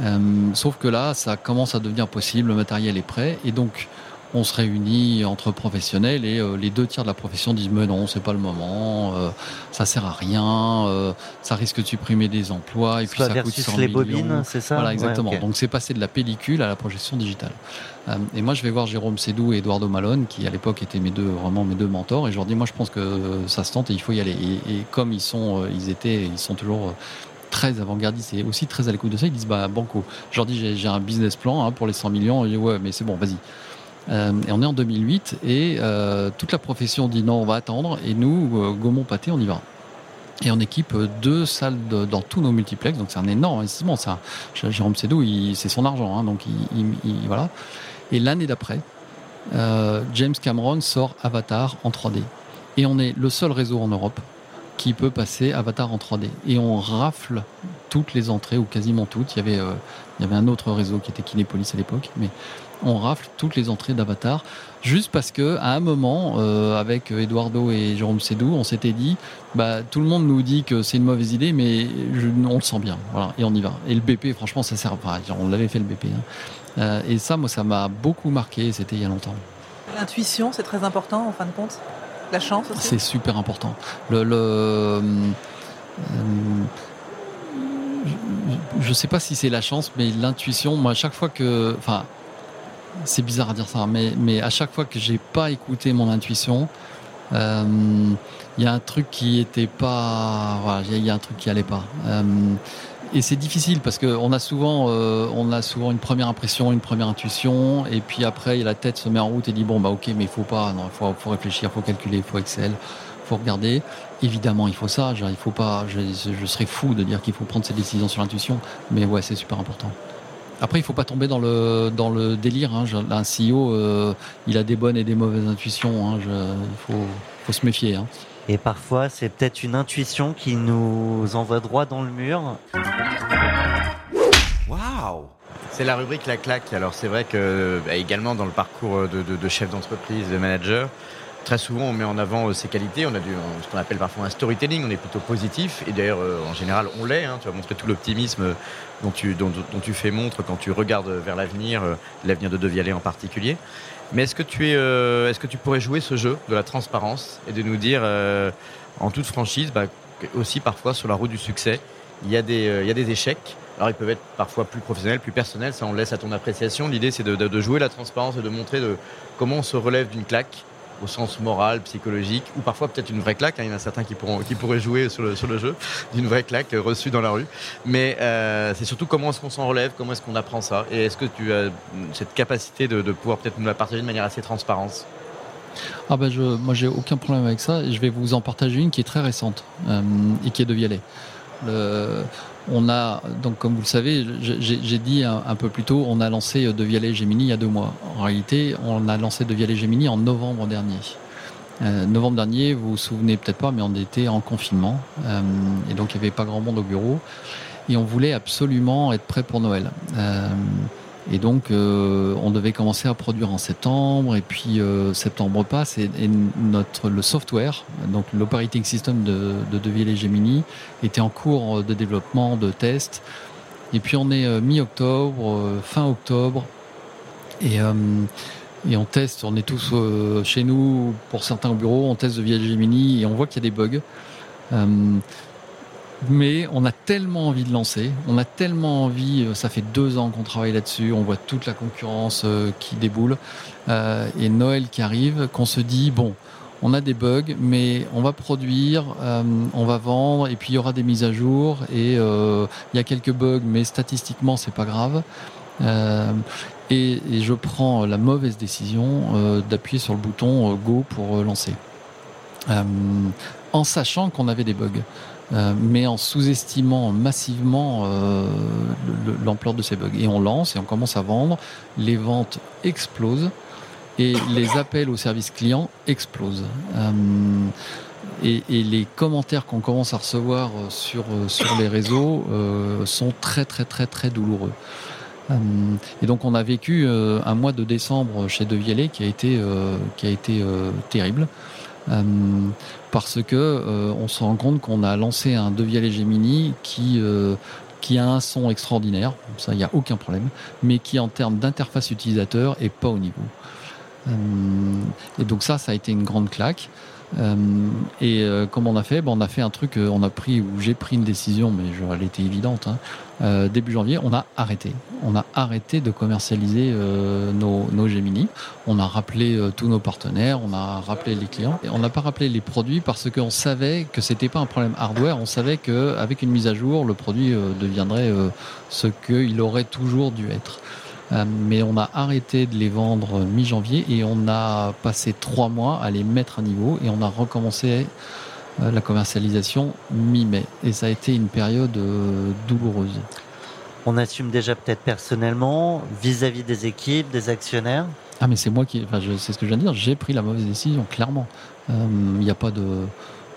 Euh, sauf que là, ça commence à devenir possible, le matériel est prêt, et donc on se réunit entre professionnels et euh, les deux tiers de la profession disent mais non c'est pas le moment euh, ça sert à rien euh, ça risque de supprimer des emplois et puis ça coûte 100 les millions. bobines c'est ça? Voilà exactement. ouais, okay. donc c'est passé de la pellicule à la projection digitale. Euh, et moi je vais voir Jérôme Sédou et Eduardo Malone qui à l'époque étaient mes deux vraiment mes deux mentors et je leur dis moi je pense que ça se tente et il faut y aller. Et, et comme ils sont ils étaient ils sont toujours très avant-gardistes et aussi très à l'écoute de ça. Ils disent bah banco. Je leur dis j'ai un business plan hein, pour les 100 millions. Et ouais, mais c'est bon, vas-y. Euh, et on est en 2008 et euh, toute la profession dit non, on va attendre. Et nous, euh, Gaumont Pâté, on y va. Et on équipe deux salles dans tous nos multiplex, donc c'est un énorme investissement. Ça, Jérôme Sédou, c'est son argent, hein, donc il, il, il, voilà. Et l'année d'après, James Cameron sort Avatar en 3D, et on est le seul réseau en Europe qui peut passer Avatar en 3D. Et on rafle toutes les entrées, ou quasiment toutes. Il y avait, euh, il y avait un autre réseau qui était Kinépolis à l'époque, mais on rafle toutes les entrées d'Avatar, juste parce que à un moment, euh, avec Eduardo et Jérôme Sédou, on s'était dit, bah, tout le monde nous dit que c'est une mauvaise idée, mais on le sent bien, voilà, et on y va. Et le BP, franchement, ça sert, enfin, on l'avait fait le BP. Hein. Euh, et ça, moi, ça m'a beaucoup marqué, c'était il y a longtemps. L'intuition, c'est très important en fin de compte? C'est super important. Euh, je ne sais pas si c'est la chance, mais l'intuition, moi, à chaque fois que. Enfin, c'est bizarre à dire ça, mais, à chaque fois que j'ai pas écouté mon intuition, il euh, y a un truc qui était pas. Voilà, il y, a un truc qui allait pas. Euh, et c'est difficile parce qu'on a souvent, euh, on a souvent une première impression, une première intuition, et puis après, la tête se met en route et dit bon bah ok, mais il faut pas, non, faut, faut réfléchir, faut calculer, faut Excel, faut regarder. Évidemment, il faut ça. Il faut pas. Je, je serais fou de dire qu'il faut prendre ses décisions sur l'intuition, mais ouais, c'est super important. Après, il faut pas tomber dans le dans le délire. Hein. Un CEO, euh, il a des bonnes et des mauvaises intuitions. Hein. Je, il faut faut se méfier. Hein. Et parfois, c'est peut-être une intuition qui nous envoie droit dans le mur. Waouh C'est la rubrique La Claque. Alors, c'est vrai que, bah, également dans le parcours de, chef d'entreprise, de manager, très souvent on met en avant ses qualités. On a du, ce qu'on appelle parfois un storytelling. On est plutôt positif. Et d'ailleurs, en général, on l'est. Hein. Tu as montré tout l'optimisme dont tu, fais montre quand tu regardes vers l'avenir, l'avenir de Devialet en particulier. Mais est-ce que tu euh, est-ce que tu pourrais jouer ce jeu de la transparence et de nous dire, euh, en toute franchise, bah, aussi parfois sur la route du succès, il y a des, euh, y a des échecs? Alors ils peuvent être parfois plus professionnels, plus personnels. Ça on laisse à ton appréciation. L'idée c'est de, de, de, jouer la transparence et de montrer de comment on se relève d'une claque au sens moral, psychologique, ou parfois peut-être une vraie claque. Hein. Il y en a certains qui, pourront, qui pourraient jouer sur le, sur le jeu (laughs) d'une vraie claque reçue dans la rue. Mais euh, c'est surtout comment est-ce qu'on s'en relève, comment est-ce qu'on apprend ça, et est-ce que tu as cette capacité de, pouvoir peut-être nous la partager de manière assez transparente? Ah ben je, moi j'ai aucun problème avec ça je vais vous en partager une qui est très récente euh, et qui est de Vialet. Le, on a, donc comme vous le savez, j'ai dit un, peu plus tôt, on a lancé De Vialet Gemini il y a deux mois. En réalité, on a lancé De Vialet Gemini en novembre dernier. Euh, novembre dernier, vous vous souvenez peut-être pas, mais on était en confinement. Euh, et donc il n'y avait pas grand monde au bureau. Et on voulait absolument être prêt pour Noël. Euh, et donc, euh, on devait commencer à produire en septembre, et puis euh, septembre passe, et, notre le software, donc l'operating system de, de Deviel et Gemini, était en cours de développement, de test. Et puis on est euh, mi-octobre, fin octobre, et, et on teste. On est tous chez nous, pour certains au bureau, on teste Deviel et Gemini, et on voit qu'il y a des bugs mais on a tellement envie de lancer, on a tellement envie, ça fait deux ans qu'on travaille là-dessus, on voit toute la concurrence qui déboule, euh, et Noël qui arrive, qu'on se dit, bon, on a des bugs, mais on va produire, euh, on va vendre, et puis il y aura des mises à jour, et euh, il y a quelques bugs, mais statistiquement, c'est pas grave. Et, et, je prends la mauvaise décision d'appuyer sur le bouton Go pour lancer. en sachant qu'on avait des bugs. Mais en sous-estimant massivement l'ampleur de ces bugs. Et on lance et on commence à vendre, les ventes explosent et les appels au service client explosent. Et, et, les commentaires qu'on commence à recevoir euh, sur, euh, sur les réseaux euh, sont très très très très douloureux. Euh, et donc on a vécu un mois de décembre chez De qui a été, qui a été terrible. Parce que on se rend compte qu'on a lancé un De Vialet Gemini qui qui a un son extraordinaire, ça il n'y a aucun problème, mais qui en termes d'interface utilisateur est pas au niveau. et donc ça, ça a été une grande claque. Euh, et euh, comme on a fait ben, On a fait un truc, euh, on a pris, où j'ai pris une décision, mais elle était évidente. Hein. début janvier, on a arrêté. On a arrêté de commercialiser nos, nos Gemini. On a rappelé tous nos partenaires, on a rappelé les clients. Et on n'a pas rappelé les produits parce qu'on savait que c'était pas un problème hardware. On savait qu'avec une mise à jour, le produit deviendrait ce qu'il aurait toujours dû être. Euh, mais on a arrêté de les vendre mi-janvier et on a passé trois mois à les mettre à niveau et on a recommencé euh, la commercialisation mi-mai. Et ça a été une période euh, douloureuse. On assume déjà peut-être personnellement vis-à-vis des équipes, des actionnaires? Ah mais c'est moi qui, enfin c'est ce que je viens de dire, j'ai pris la mauvaise décision, clairement. Il n'y a pas de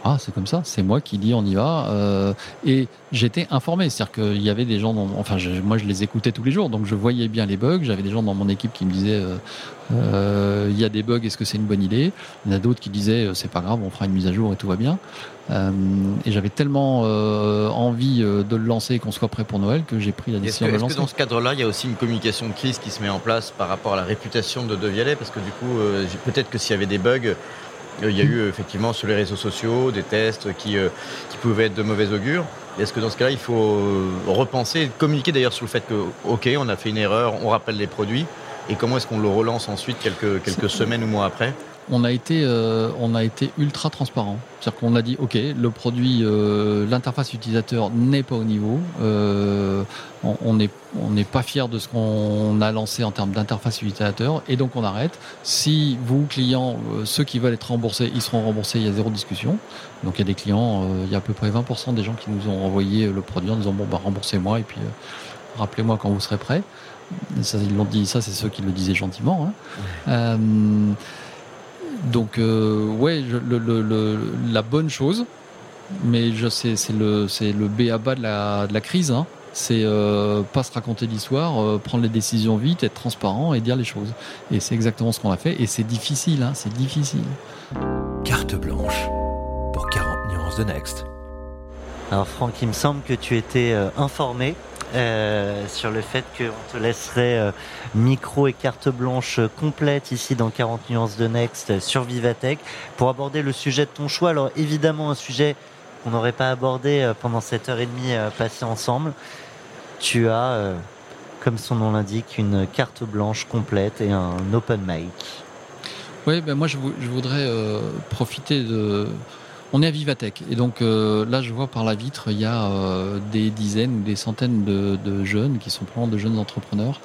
ah c'est comme ça, c'est moi qui dis on y va. Euh, et j'étais informé, c'est-à-dire qu'il y avait des gens, dans, enfin moi je les écoutais tous les jours, donc je voyais bien les bugs. J'avais des gens dans mon équipe qui me disaient euh, euh, il y a des bugs, est-ce que c'est une bonne idée? Il y en a d'autres qui disaient c'est pas grave, on fera une mise à jour et tout va bien. et j'avais tellement envie de le lancer et qu'on soit prêt pour Noël que j'ai pris la décision de le lancer. Est-ce que dans ce cadre-là, il y a aussi une communication de crise qui se met en place par rapport à la réputation de De Vialet? Parce que du coup, peut-être que s'il y avait des bugs, il y a eu effectivement sur les réseaux sociaux des tests qui, euh, qui pouvaient être de mauvais augure. Est-ce que dans ce cas-là, il faut euh, repenser, communiquer d'ailleurs sur le fait que, OK, on a fait une erreur, on rappelle les produits, et comment est-ce qu'on le relance ensuite quelques, quelques semaines ou mois après? On a été, euh, on a été ultra transparent. C'est-à-dire qu'on a dit, ok, le produit, euh, l'interface utilisateur n'est pas au niveau. Euh, on n'est on n'est pas fier de ce qu'on a lancé en termes d'interface utilisateur, et donc on arrête. Si vous, clients, ceux qui veulent être remboursés, ils seront remboursés. Il y a zéro discussion. Donc il y a des clients, il y a à peu près 20% des gens qui nous ont envoyé le produit en disant bon bah remboursez-moi et puis rappelez-moi quand vous serez prêt. Ça, ils l'ont dit, ça c'est ceux qui le disaient gentiment. Hein. Donc, euh, ouais, la bonne chose, mais je sais, c'est le, c'est le B à bas de la, de la crise. Hein. C'est euh, pas se raconter l'histoire, euh, prendre les décisions vite, être transparent et dire les choses. Et c'est exactement ce qu'on a fait. Et c'est difficile, hein, c'est difficile. Carte blanche pour 40 nuances de Next. Alors Franck, il me semble que tu étais informé euh, sur le fait qu'on te laisserait euh, micro et carte blanche complète ici dans 40 nuances de Next sur Vivatech pour aborder le sujet de ton choix. Alors évidemment un sujet qu'on n'aurait pas abordé euh, pendant cette heure et demie passée ensemble. Tu as, comme son nom l'indique, une carte blanche complète et un open mic. Oui, ben moi je, voudrais profiter de on est à Vivatech et donc euh, là je vois par la vitre il y a euh, des dizaines ou des centaines de, jeunes qui sont probablement de jeunes entrepreneurs.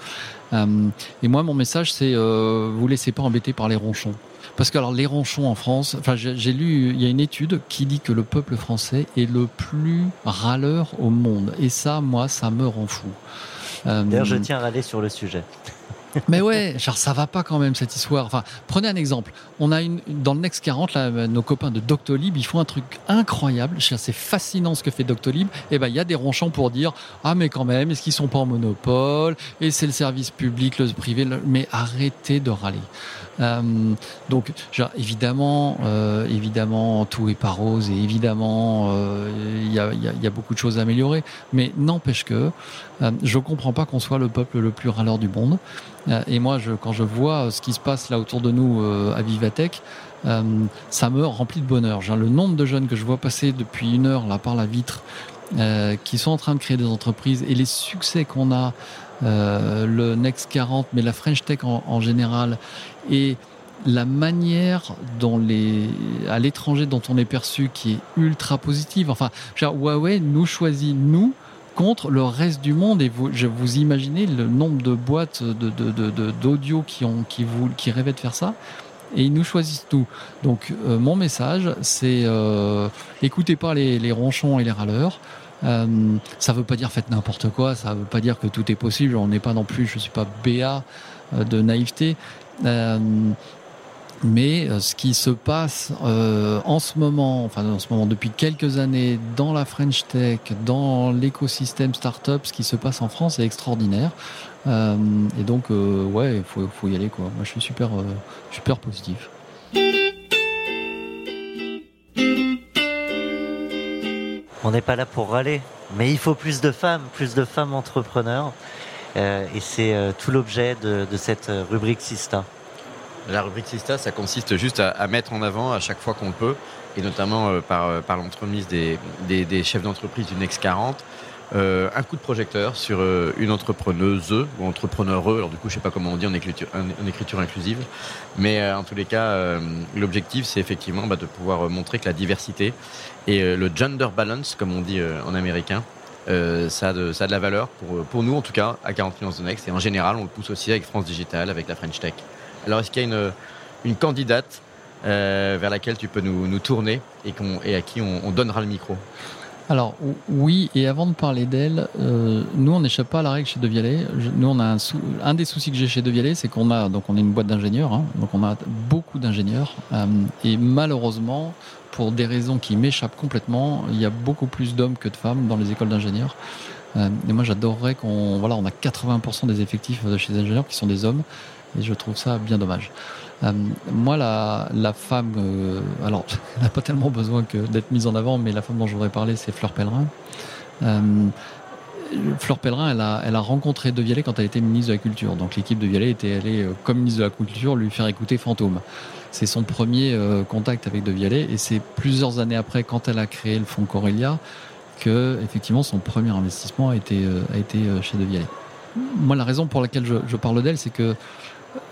Euh, et moi mon message c'est vous laissez pas embêter par les ronchons. Parce que alors les ronchons en France, enfin j'ai lu, il y a une étude qui dit que le peuple français est le plus râleur au monde. Et ça, moi, ça me rend fou. D'ailleurs, je tiens à râler sur le sujet. Mais ouais, genre ça va pas quand même cette histoire. Enfin, prenez un exemple. On a une dans le Next 40 là, nos copains de Doctolib, ils font un truc incroyable. C'est fascinant ce que fait Doctolib. Et eh ben il y a des ronchons pour dire ah mais quand même, est-ce qu'ils sont pas en monopole? Et c'est le service public, le privé. Mais arrêtez de râler. Euh, donc, genre, évidemment, euh, évidemment, tout est pas rose et évidemment, euh, il y, a, y, a, y, a, beaucoup de choses à améliorer. Mais n'empêche que euh, je comprends pas qu'on soit le peuple le plus râleur du monde. Et moi, je, quand je vois ce qui se passe là autour de nous à Vivatech, ça me remplit de bonheur. le nombre de jeunes que je vois passer depuis une heure là par la vitre, qui sont en train de créer des entreprises et les succès qu'on a, le Next 40, mais la French Tech en, en général, et la manière dont les, à l'étranger dont on est perçu qui est ultra positive. Enfin, genre, Huawei nous choisit, nous, contre le reste du monde. Et vous, je vous imaginez le nombre de boîtes d'audio de, de, qui, ont, qui, vous, qui rêvaient de faire ça. et ils nous choisissent tout. Donc mon message, c'est écoutez pas les, les, ronchons et les râleurs. Euh, ça veut pas dire faites n'importe quoi, ça veut pas dire que tout est possible. On n'est pas non plus, je suis pas béat de naïveté. Euh, mais euh, ce qui se passe euh, en ce moment, enfin en ce moment depuis quelques années dans la French Tech, dans l'écosystème startup, ce qui se passe en France est extraordinaire. Euh, et donc euh, ouais, il faut, y aller quoi. Moi je suis super euh, super positif. On n'est pas là pour râler, mais il faut plus de femmes, plus de femmes entrepreneurs. et c'est tout l'objet de, cette rubrique Sista. La rubrique Sista, ça consiste juste à, mettre en avant à chaque fois qu'on le peut, et notamment euh, par, euh, l'entremise des, chefs d'entreprise du Next 40, euh, un coup de projecteur sur euh, une entrepreneuse ou entrepreneur. Alors du coup, je sais pas comment on dit en écriture, inclusive, mais euh, en tous les cas, l'objectif, c'est effectivement bah, de pouvoir montrer que la diversité et le gender balance, comme on dit en américain, ça a, de, ça, a de, la valeur pour, nous en tout cas à 40 millions de Next et en général on le pousse aussi avec France Digital, avec la French Tech. Alors, est-ce qu'il y a une, candidate euh, vers laquelle tu peux nous, tourner et, à qui on, on, donnera le micro? Alors oui, et avant de parler d'elle, euh, nous on n'échappe pas à la règle chez De Vialet. Nous on a un, des soucis que j'ai chez De Vialet, c'est qu'on a donc on est une boîte d'ingénieurs, hein, donc on a beaucoup d'ingénieurs euh, et malheureusement pour des raisons qui m'échappent complètement, il y a beaucoup plus d'hommes que de femmes dans les écoles d'ingénieurs. Euh, et moi j'adorerais qu'on voilà on a 80% des effectifs de chez les ingénieurs qui sont des hommes et je trouve ça bien dommage. Euh, moi, la, femme, euh, alors, (laughs) elle n'a pas tellement besoin d'être mise en avant, mais la femme dont je voudrais parler, c'est Fleur Pellerin. Fleur Pellerin, elle a, rencontré De quand elle était ministre de la Culture. Donc l'équipe de Vialet était allée, comme ministre de la Culture, lui faire écouter Fantôme. C'est son premier euh, contact avec De Vialet, et c'est plusieurs années après, quand elle a créé le fonds Corelia, que effectivement son premier investissement a été, euh, été chez De Vialet. Moi, la raison pour laquelle je, parle d'elle, c'est que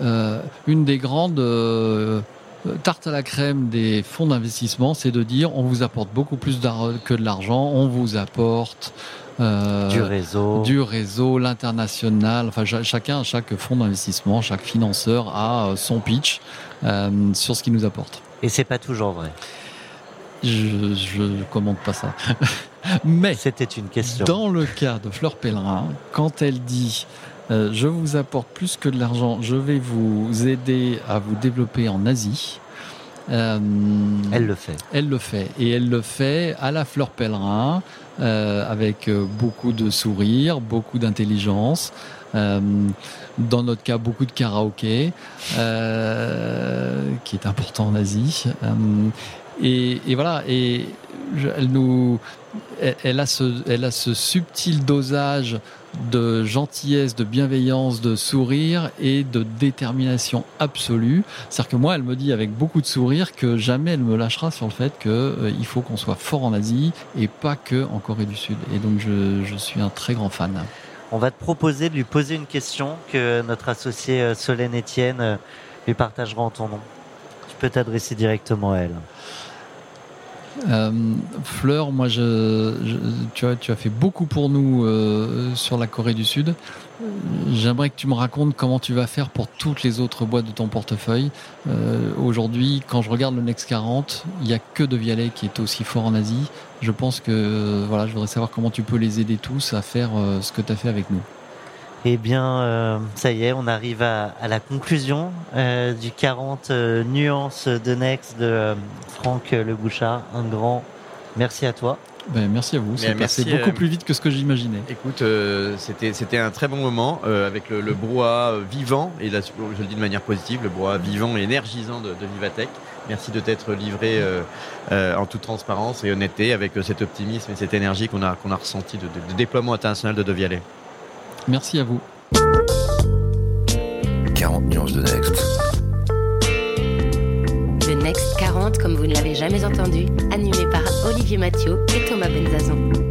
euh, une des grandes euh, tartes à la crème des fonds d'investissement, c'est de dire on vous apporte beaucoup plus que de l'argent, on vous apporte euh, du réseau, du réseau, l'international. Enfin, chacun, chaque fonds d'investissement, chaque financeur a son pitch euh, sur ce qu'il nous apporte. Et c'est pas toujours vrai. Je, je commente pas ça. (laughs) Mais c'était une question. Dans le cas de Fleur Pellerin, quand elle dit euh, je vous apporte plus que de l'argent, je vais vous aider à vous développer en Asie. Euh, elle le fait. Elle le fait. Et elle le fait à la fleur pèlerin, euh, avec beaucoup de sourire, beaucoup d'intelligence. Euh, dans notre cas, beaucoup de karaoké, qui est important en Asie. Et, et, voilà. Et elle nous, elle, elle, a ce, elle a ce subtil dosage de gentillesse, de bienveillance, de sourire et de détermination absolue. C'est-à-dire que moi, elle me dit avec beaucoup de sourire que jamais elle me lâchera sur le fait qu'il euh, faut qu'on soit fort en Asie et pas que en Corée du Sud. Et donc, je, je, suis un très grand fan. On va te proposer de lui poser une question que notre associé euh, Solène Etienne euh, lui partagera en ton nom. Tu peux t'adresser directement à elle. Euh, Fleur, moi, je, tu, as, tu as fait beaucoup pour nous euh, sur la Corée du Sud. J'aimerais que tu me racontes comment tu vas faire pour toutes les autres boîtes de ton portefeuille. Euh, Aujourd'hui, quand je regarde le Next 40, il n'y a que De Vialet qui est aussi fort en Asie. Je pense que voilà, je voudrais savoir comment tu peux les aider tous à faire ce que tu as fait avec nous. Eh bien, euh, ça y est, on arrive à, à la conclusion euh, du 40 euh, nuances de Next de euh, Franck Le Bouchard. Un grand merci à toi. Ben, merci à vous, c'est passé beaucoup plus vite que ce que j'imaginais. Écoute, c'était c'était un très bon moment avec le, le brouhaha vivant, et là, je le dis de manière positive, le brouhaha vivant et énergisant de, de Vivatech. Merci de t'être livré en toute transparence et honnêteté avec cet optimisme et cette énergie qu'on a, qu'on a ressenti de, de, de déploiement international de Devialet. Merci à vous. 40 nuances de Next. Le Next 40, comme vous ne l'avez jamais entendu, animé par Olivier Mathieu et Thomas Benzazon.